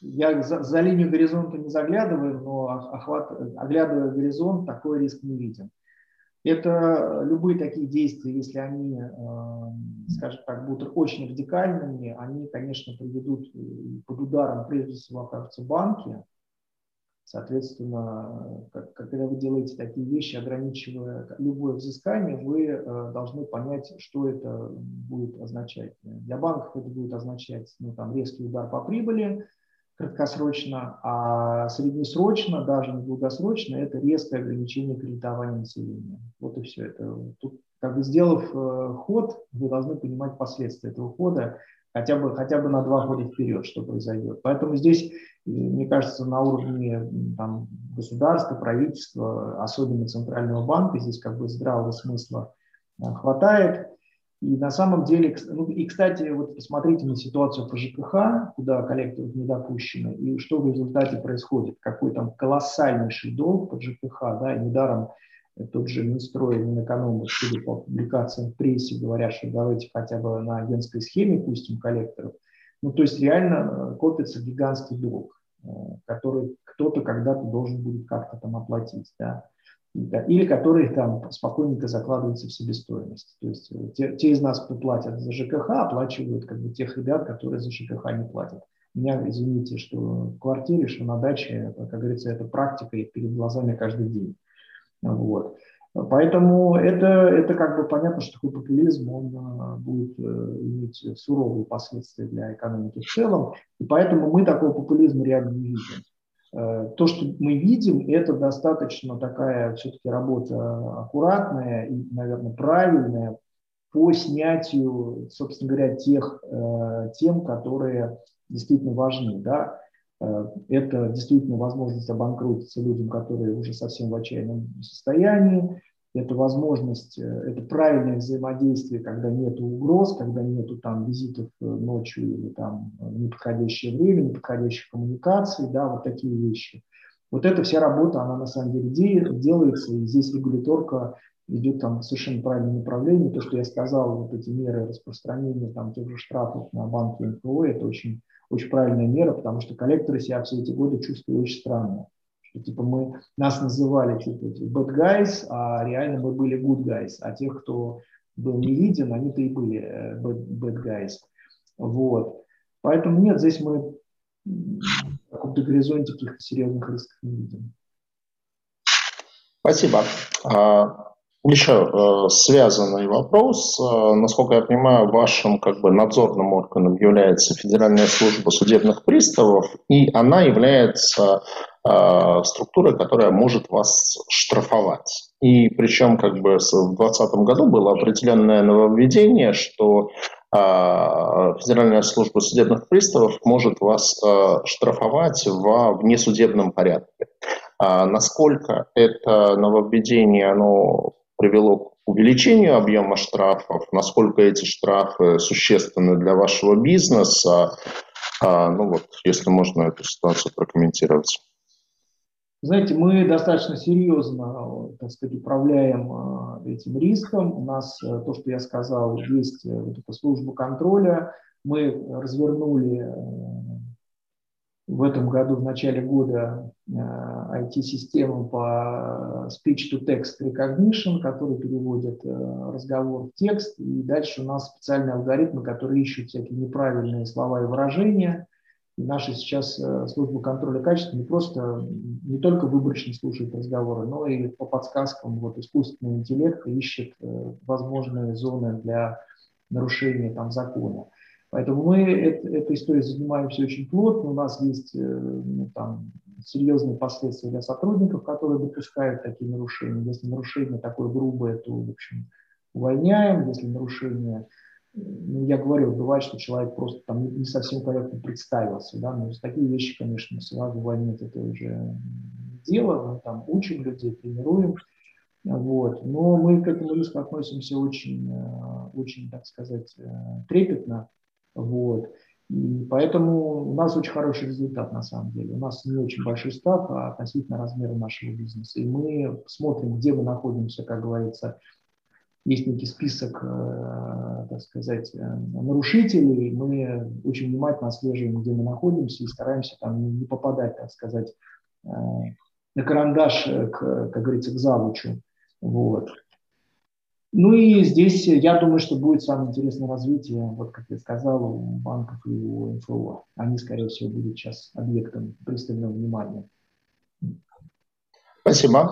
я за, за линию горизонта не заглядываю, но охват, оглядывая горизонт, такой риск не видим. Это любые такие действия, если они, э, скажем так, будут очень радикальными, они, конечно, приведут э, под ударом прежде всего окажутся банки. Соответственно, когда вы делаете такие вещи, ограничивая любое взыскание, вы э, должны понять, что это будет означать. Для банков это будет означать ну, там, резкий удар по прибыли, краткосрочно, а среднесрочно, даже не долгосрочно, это резкое ограничение кредитования населения. Вот и все. Это, тут, как бы сделав э, ход, вы должны понимать последствия этого хода хотя бы, хотя бы на два года вперед, что произойдет. Поэтому здесь, мне кажется, на уровне там, государства, правительства, особенно Центрального банка, здесь как бы здравого смысла э, хватает. И на самом деле, ну, и, кстати, вот посмотрите на ситуацию по ЖКХ, куда коллекторы не допущены, и что в результате происходит. Какой там колоссальнейший долг по ЖКХ, да, и недаром тот же Минстрой и Минэконом, судя по публикациям в прессе, говорят, что давайте хотя бы на агентской схеме пустим коллекторов. Ну, то есть реально э, копится гигантский долг, э, который кто-то когда-то должен будет как-то там оплатить, да или которые там спокойненько закладываются в себестоимость. То есть э, те, те из нас, кто платят за ЖКХ, оплачивают как бы тех ребят, которые за ЖКХ не платят. Меня, извините, что в квартире, что на даче, это, как говорится, это практика и перед глазами каждый день. Вот. Поэтому это, это как бы понятно, что такой популизм, он э, будет э, иметь суровые последствия для экономики в целом, и поэтому мы такого популизма реально не видим. Э, то, что мы видим, это достаточно такая все-таки работа аккуратная и, наверное, правильная по снятию, собственно говоря, тех э, тем, которые действительно важны. Да? Э, это действительно возможность обанкротиться людям, которые уже совсем в отчаянном состоянии. Это возможность, э, это правильное взаимодействие, когда нет угроз, когда нет там визитов э, ночью или там неподходящее время, неподходящих коммуникаций, да, вот такие вещи. Вот эта вся работа, она на самом деле делается, и здесь регуляторка идет там в совершенно правильном направлении. То, что я сказал, вот эти меры распространения там тех же штрафов на банки НПО, это очень, очень правильная мера, потому что коллекторы себя все эти годы чувствуют очень странно. Что типа мы, нас называли типа bad guys, а реально мы были good guys, а тех, кто был не виден, они-то и были э, bad, bad guys. Вот. Поэтому нет, здесь мы в каком-то горизонте каких-то серьезных рисков не видим. Спасибо. А, еще э, связанный вопрос. Э, насколько я понимаю, вашим как бы надзорным органом является Федеральная служба судебных приставов, и она является э, структурой, которая может вас штрафовать. И причем как бы в 2020 году было определенное нововведение, что Федеральная служба судебных приставов может вас штрафовать во внесудебном порядке. А насколько это нововведение оно привело к увеличению объема штрафов, насколько эти штрафы существенны для вашего бизнеса. Ну вот, если можно эту ситуацию прокомментировать. Знаете, мы достаточно серьезно, так сказать, управляем а, этим риском. У нас э, то, что я сказал, есть э, вот эта служба контроля. Мы развернули э, в этом году, в начале года, IT-систему э, по speech-to-text recognition, который переводит э, разговор в текст. И дальше у нас специальные алгоритмы, которые ищут всякие неправильные слова и выражения. Наша сейчас э, служба контроля качества не просто, не только выборочно слушает разговоры, но и по подсказкам вот, искусственного интеллекта ищет возможные зоны для нарушения там, закона. Поэтому мы это, этой историей занимаемся очень плотно. У нас есть э, ну, там, серьезные последствия для сотрудников, которые допускают такие нарушения. Если нарушение такое грубое, то, в общем, увольняем. Если нарушение, ну, я говорю, бывает, что человек просто там не, совсем корректно представился. Да? Но такие вещи, конечно, сразу увольнять это уже дело. Мы там учим людей, тренируем. Вот. Но мы к этому риску относимся очень, э, очень, так сказать, э, трепетно. Вот. И поэтому у нас очень хороший результат на самом деле. У нас не очень большой став а относительно размера нашего бизнеса. И мы смотрим, где мы находимся, как говорится. Есть некий список, э, так сказать, э, нарушителей. Мы очень внимательно отслеживаем, где мы находимся, и стараемся там не попадать, так сказать, э, на карандаш, к, как говорится, к завучу. Вот. Ну и здесь я думаю, что будет самое интересное развитие, вот как я сказал, у банков и у НФО. Они, скорее всего, будут сейчас объектом пристального внимания. Спасибо.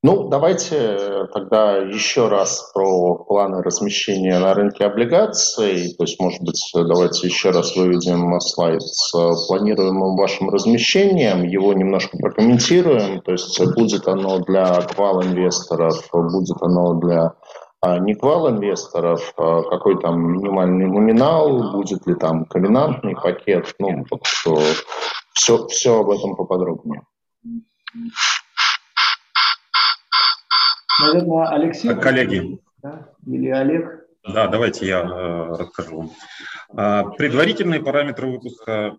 Ну, давайте тогда еще раз про планы размещения на рынке облигаций. То есть, может быть, давайте еще раз выведем слайд с планируемым вашим размещением, его немножко прокомментируем. То есть, будет оно для квал-инвесторов, будет оно для а, не квал инвесторов, а какой там минимальный номинал, будет ли там комбинантный пакет, ну, вот, все, все об этом поподробнее. Наверное, Алексей. Коллеги. Да? Или Олег. Да, давайте я э, расскажу. Э, предварительные параметры выпуска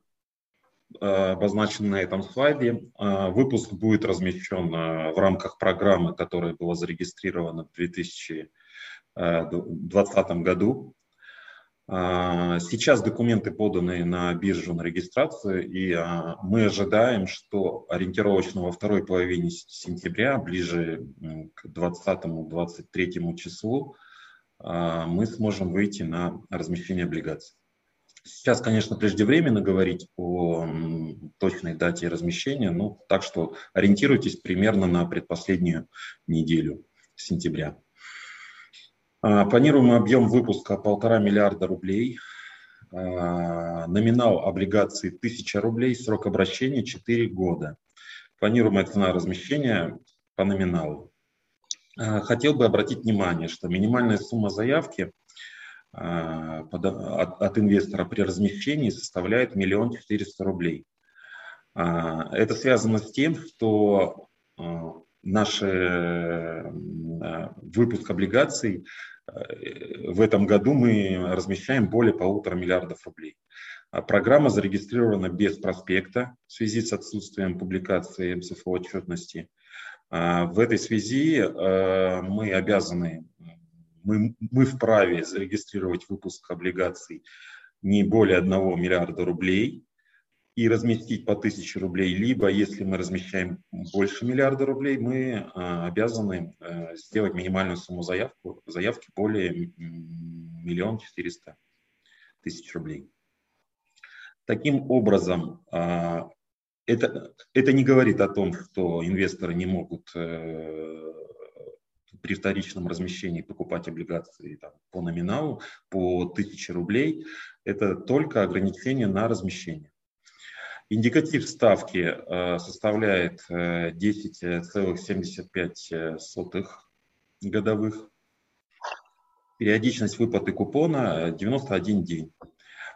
э, обозначены на этом слайде. Э, выпуск будет размещен э, в рамках программы, которая была зарегистрирована в 2020 году. А, сейчас документы поданы на биржу на регистрацию, и а, мы ожидаем, что ориентировочно во второй половине сентября, ближе к 20-23 числу, а, мы сможем выйти на размещение облигаций. Сейчас, конечно, преждевременно говорить о точной дате размещения, но так что ориентируйтесь примерно на предпоследнюю неделю сентября. А, планируемый объем выпуска полтора миллиарда рублей. А, номинал облигаций 1000 рублей, срок обращения 4 года. Планируемая цена размещения по номиналу. А, хотел бы обратить внимание, что минимальная сумма заявки от, инвестора при размещении составляет миллион четыреста рублей. Это связано с тем, что наш выпуск облигаций в этом году мы размещаем более полутора миллиардов рублей. А программа зарегистрирована без проспекта в связи с отсутствием публикации МСФО отчетности. А, в этой связи мы обязаны, мы, мы вправе зарегистрировать выпуск облигаций не более 1 миллиарда рублей и разместить по 1000 рублей, либо если мы размещаем больше миллиарда рублей, мы обязаны сделать минимальную сумму заявку, заявки более миллион четыреста тысяч рублей. Таким образом, а, это, это не говорит о том, что инвесторы не могут э, при вторичном размещении покупать облигации там, по номиналу по 1000 рублей. Это только ограничение на размещение. Индикатив ставки э, составляет 10,75 э, годовых. Периодичность выплаты купона 91 день.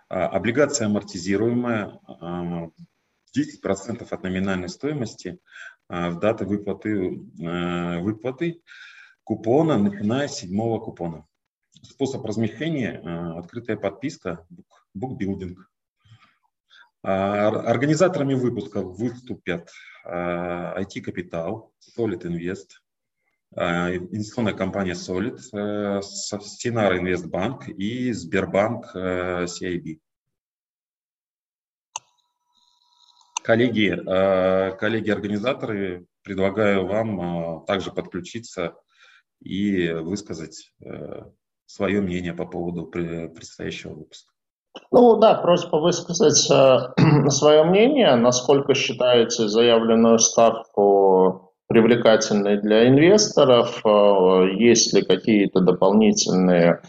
А, облигация амортизируемая, 10% а, от номинальной стоимости в даты выплаты, выплаты купона, начиная с седьмого купона. Способ размещения – открытая подписка, букбилдинг. Организаторами выпуска выступят IT Capital, Solid Invest, инвестиционная компания Solid, Синар Инвестбанк и Сбербанк CIB. Коллеги, э, коллеги-организаторы, предлагаю вам э, также подключиться и высказать э, свое мнение по поводу предстоящего выпуска. Ну да, просьба высказать (clears throat) свое мнение, насколько считаете заявленную ставку привлекательной для инвесторов, есть ли какие-то дополнительные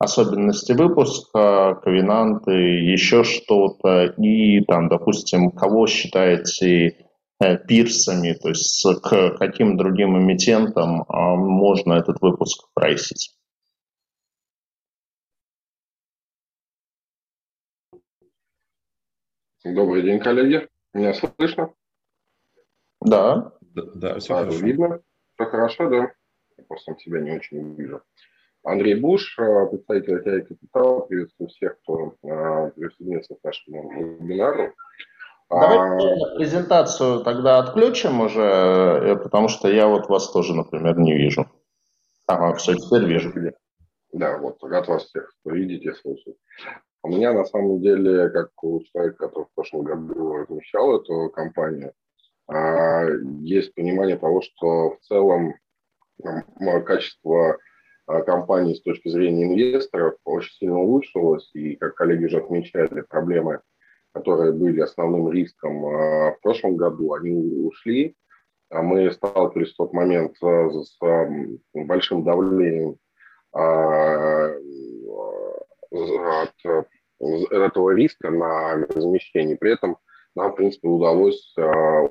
особенности выпуска, ковенанты, еще что-то, и там, допустим, кого считаете э, пирсами, то есть к каким другим эмитентам а, можно этот выпуск прайсить? Добрый день, коллеги. Меня слышно? Да. Да, да все а, хорошо. Видно? Все хорошо, да? Я просто тебя не очень вижу. Андрей Буш, э, представитель Океа Капитал. Приветствую всех, кто э, присоединился к нашему вебинару. Давайте а... презентацию тогда отключим уже, э, потому что я вот вас тоже, например, не вижу. Ага, все, теперь вижу. Да, вот, рад вас всех видеть и слышать. У меня на самом деле, как у человека, который в прошлом году размещал эту компанию, а, есть понимание того, что в целом качество а, компании с точки зрения инвесторов очень сильно улучшилось, и, как коллеги уже отмечали, проблемы, которые были основным риском а, в прошлом году, они ушли. Мы сталкивались в тот момент с большим давлением от этого риска на размещение. При этом нам, в принципе, удалось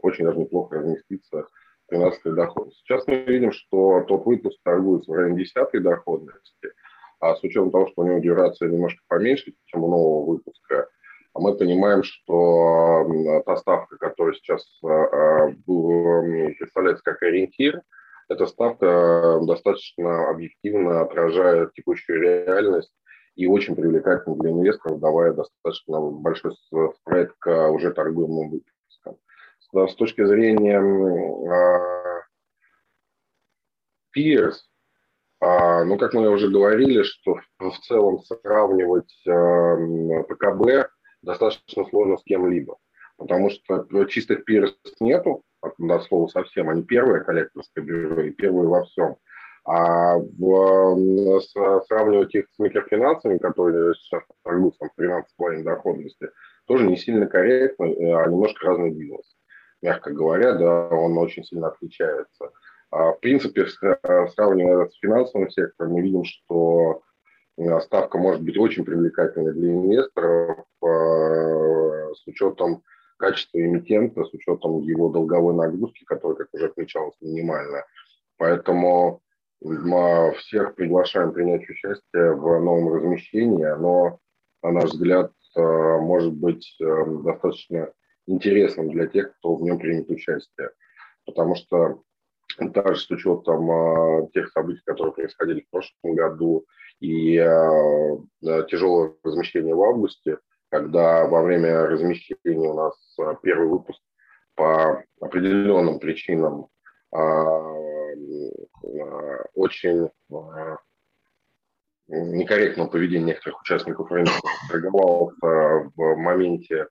очень даже неплохо разместиться 13 доходности. Сейчас мы видим, что тот выпуск торгуется в районе 10 доходности, а с учетом того, что у него дюрация немножко поменьше, чем у нового выпуска, мы понимаем, что та ставка, которая сейчас а, а, представляется как ориентир, эта ставка достаточно объективно отражает текущую реальность и очень привлекательна для инвесторов, давая достаточно большой спред к уже торгуемым выпускам с точки зрения peers, а, ну, как мы уже говорили, что в целом сравнивать ПКБ достаточно сложно с кем-либо, потому что чистых peers нету, до слова совсем, они первые коллекторское бюро и первые во всем. А в, сравнивать их с микрофинансами, которые сейчас торгуются там 13,5 доходности, тоже не сильно корректно, а немножко разный бизнес мягко говоря, да, он очень сильно отличается. А, в принципе, сравнивая с финансовым сектором, мы видим, что э, ставка может быть очень привлекательной для инвесторов э, с учетом качества эмитента, с учетом его долговой нагрузки, которая, как уже отмечалось, минимальная. Поэтому мы всех приглашаем принять участие в новом размещении. Оно, на наш взгляд, э, может быть достаточно интересным для тех, кто в нем примет участие. Потому что даже с учетом э, тех событий, которые происходили в прошлом году, и э, тяжелое размещение в августе, когда во время размещения у нас э, первый выпуск по определенным причинам э, очень некорректного поведения некоторых участников рынка торговался в моменте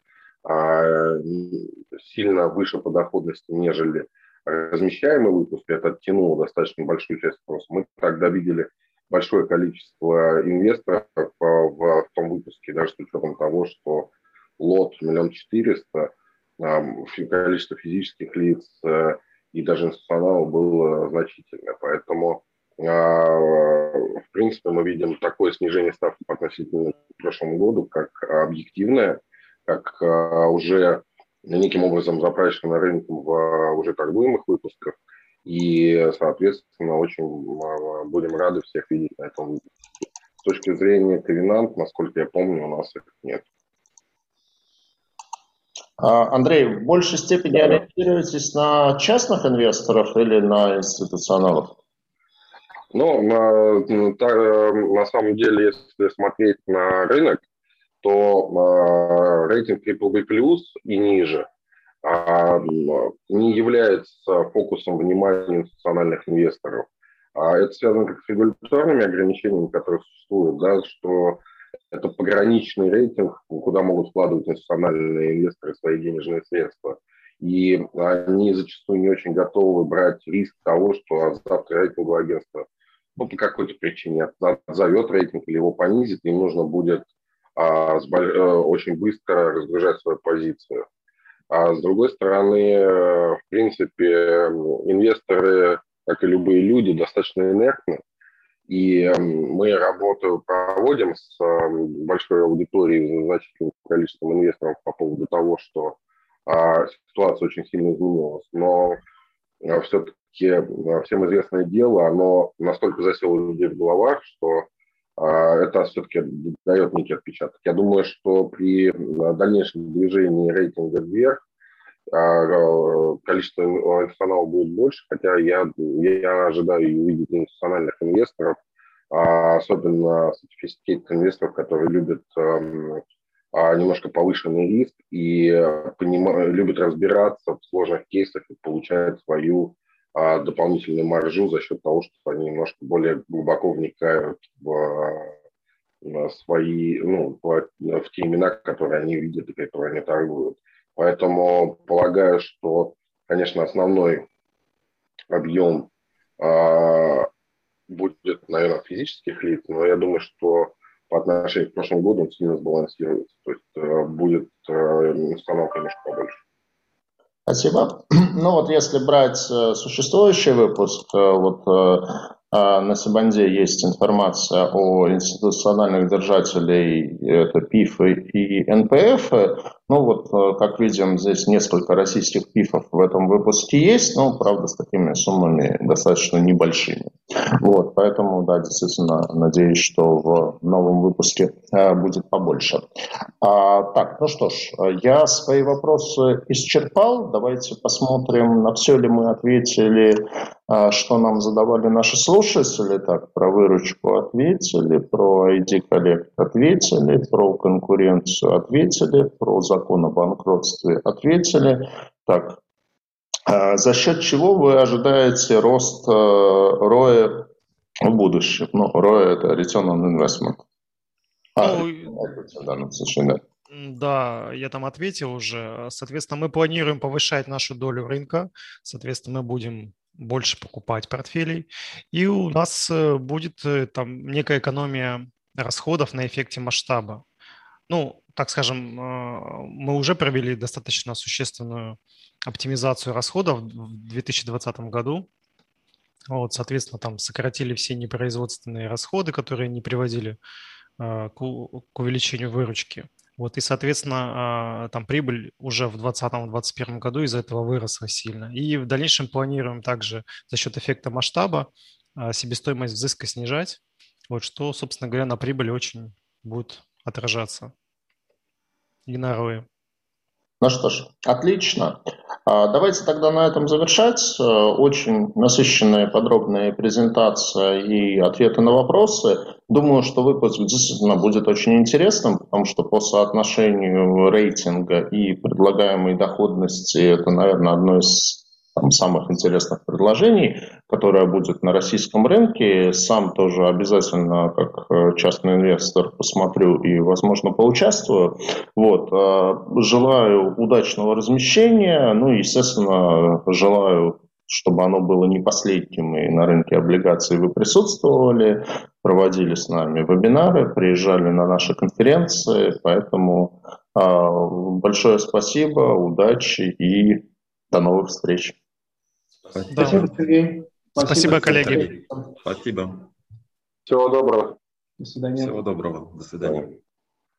сильно выше по доходности, нежели размещаемый выпуск. Это оттянуло достаточно большую часть спроса. Мы тогда видели большое количество инвесторов в, том выпуске, даже с учетом того, что лот миллион четыреста, количество физических лиц э, и даже институционалов было значительное. Поэтому, а, в принципе, мы видим такое снижение ставки по относительно к прошлому году, как объективное, как а, уже неким образом запрашивано рынком в уже торгуемых выпусках. И, соответственно, очень а, будем рады всех видеть на этом выпуске. С точки зрения ковенант, насколько я помню, у нас их нет. А, Андрей, в большей степени ориентируетесь на частных инвесторов или на институционалов? Ну, на, самом деле, если смотреть на рынок, то э, рейтинг BBB+, и ниже – а, не является фокусом внимания институциональных инвесторов. А это связано как с регуляторными ограничениями, которые существуют, да, что это пограничный рейтинг, куда могут вкладывать институциональные инвесторы свои денежные средства. И они зачастую не очень готовы брать риск того, что завтра рейтинговое агентство ну, по какой-то причине отзовет рейтинг или его понизит, им нужно будет а, с, э, очень быстро разгружать свою позицию. А с другой стороны, э, в принципе, инвесторы, как и любые люди, достаточно инертны. И мы работу проводим с большой аудиторией, значительным количеством инвесторов по поводу того, что а, ситуация очень сильно изменилась. Но э, все-таки э, всем известное дело, оно настолько засело людей в головах, что а, это все-таки дает некий отпечаток. Я думаю, что при дальнейшем движении рейтинга вверх а, количество институционалов будет больше, хотя я, я ожидаю увидеть институциональных инвесторов, а, особенно сертификат инвесторов, которые любят немножко повышенный риск и любят разбираться в сложных кейсах и получают свою дополнительную маржу за счет того, что они немножко более глубоко вникают в, в свои, ну, в те имена, которые они видят и которые они торгуют. Поэтому полагаю, что, конечно, основной объем э, будет, наверное, физических лиц, но я думаю, что по отношению к прошлому году он сильно сбалансируется. То есть э, будет э, установка немножко побольше. Спасибо. (clears throat) Ну вот если брать э, существующий выпуск, э, вот э, а, на Сибанде есть информация о институциональных держателей, это ПИФ и НПФ. Ну вот, как видим, здесь несколько российских ПИФов в этом выпуске есть, но, правда, с такими суммами достаточно небольшими. Вот, поэтому, да, действительно, надеюсь, что в новом выпуске будет побольше. А, так, ну что ж, я свои вопросы исчерпал. Давайте посмотрим, на все ли мы ответили, а, что нам задавали наши слушатели. Так, про выручку ответили, про ID коллект ответили, про конкуренцию ответили, про закон о банкротстве ответили. Так, а, за счет чего вы ожидаете рост роя в будущем? Ну, ROE – это Return on Investment. А, ну, да. Да, я там ответил уже. Соответственно, мы планируем повышать нашу долю рынка. Соответственно, мы будем больше покупать портфелей. И у нас э, будет э, там некая экономия расходов на эффекте масштаба. Ну, так скажем, э, мы уже провели достаточно существенную оптимизацию расходов в 2020 году. Вот, соответственно, там сократили все непроизводственные расходы, которые не приводили к увеличению выручки. Вот, и, соответственно, а, там прибыль уже в 2020-2021 году из-за этого выросла сильно. И в дальнейшем планируем также за счет эффекта масштаба себестоимость взыска снижать, вот, что, собственно говоря, на прибыли очень будет отражаться ROE. Ну что ж, отлично. А, давайте тогда на этом завершать. Э, очень насыщенная, подробная презентация и ответы на вопросы. Думаю, что выпуск действительно будет очень интересным, потому что по соотношению рейтинга и предлагаемой доходности это, наверное, одно из там, самых интересных предложений, которое будет на российском рынке. Сам тоже обязательно, как э, частный инвестор, посмотрю и, возможно, поучаствую. Вот. Э, желаю удачного размещения. Ну естественно, желаю чтобы оно было не последним, и на рынке облигаций вы присутствовали, проводили с нами вебинары, приезжали на наши конференции, поэтому э, большое спасибо, удачи и до новых встреч. Спасибо, Сергей. Спасибо, Спасибо коллеги. Спасибо. Всего доброго. До свидания. Всего доброго. До свидания.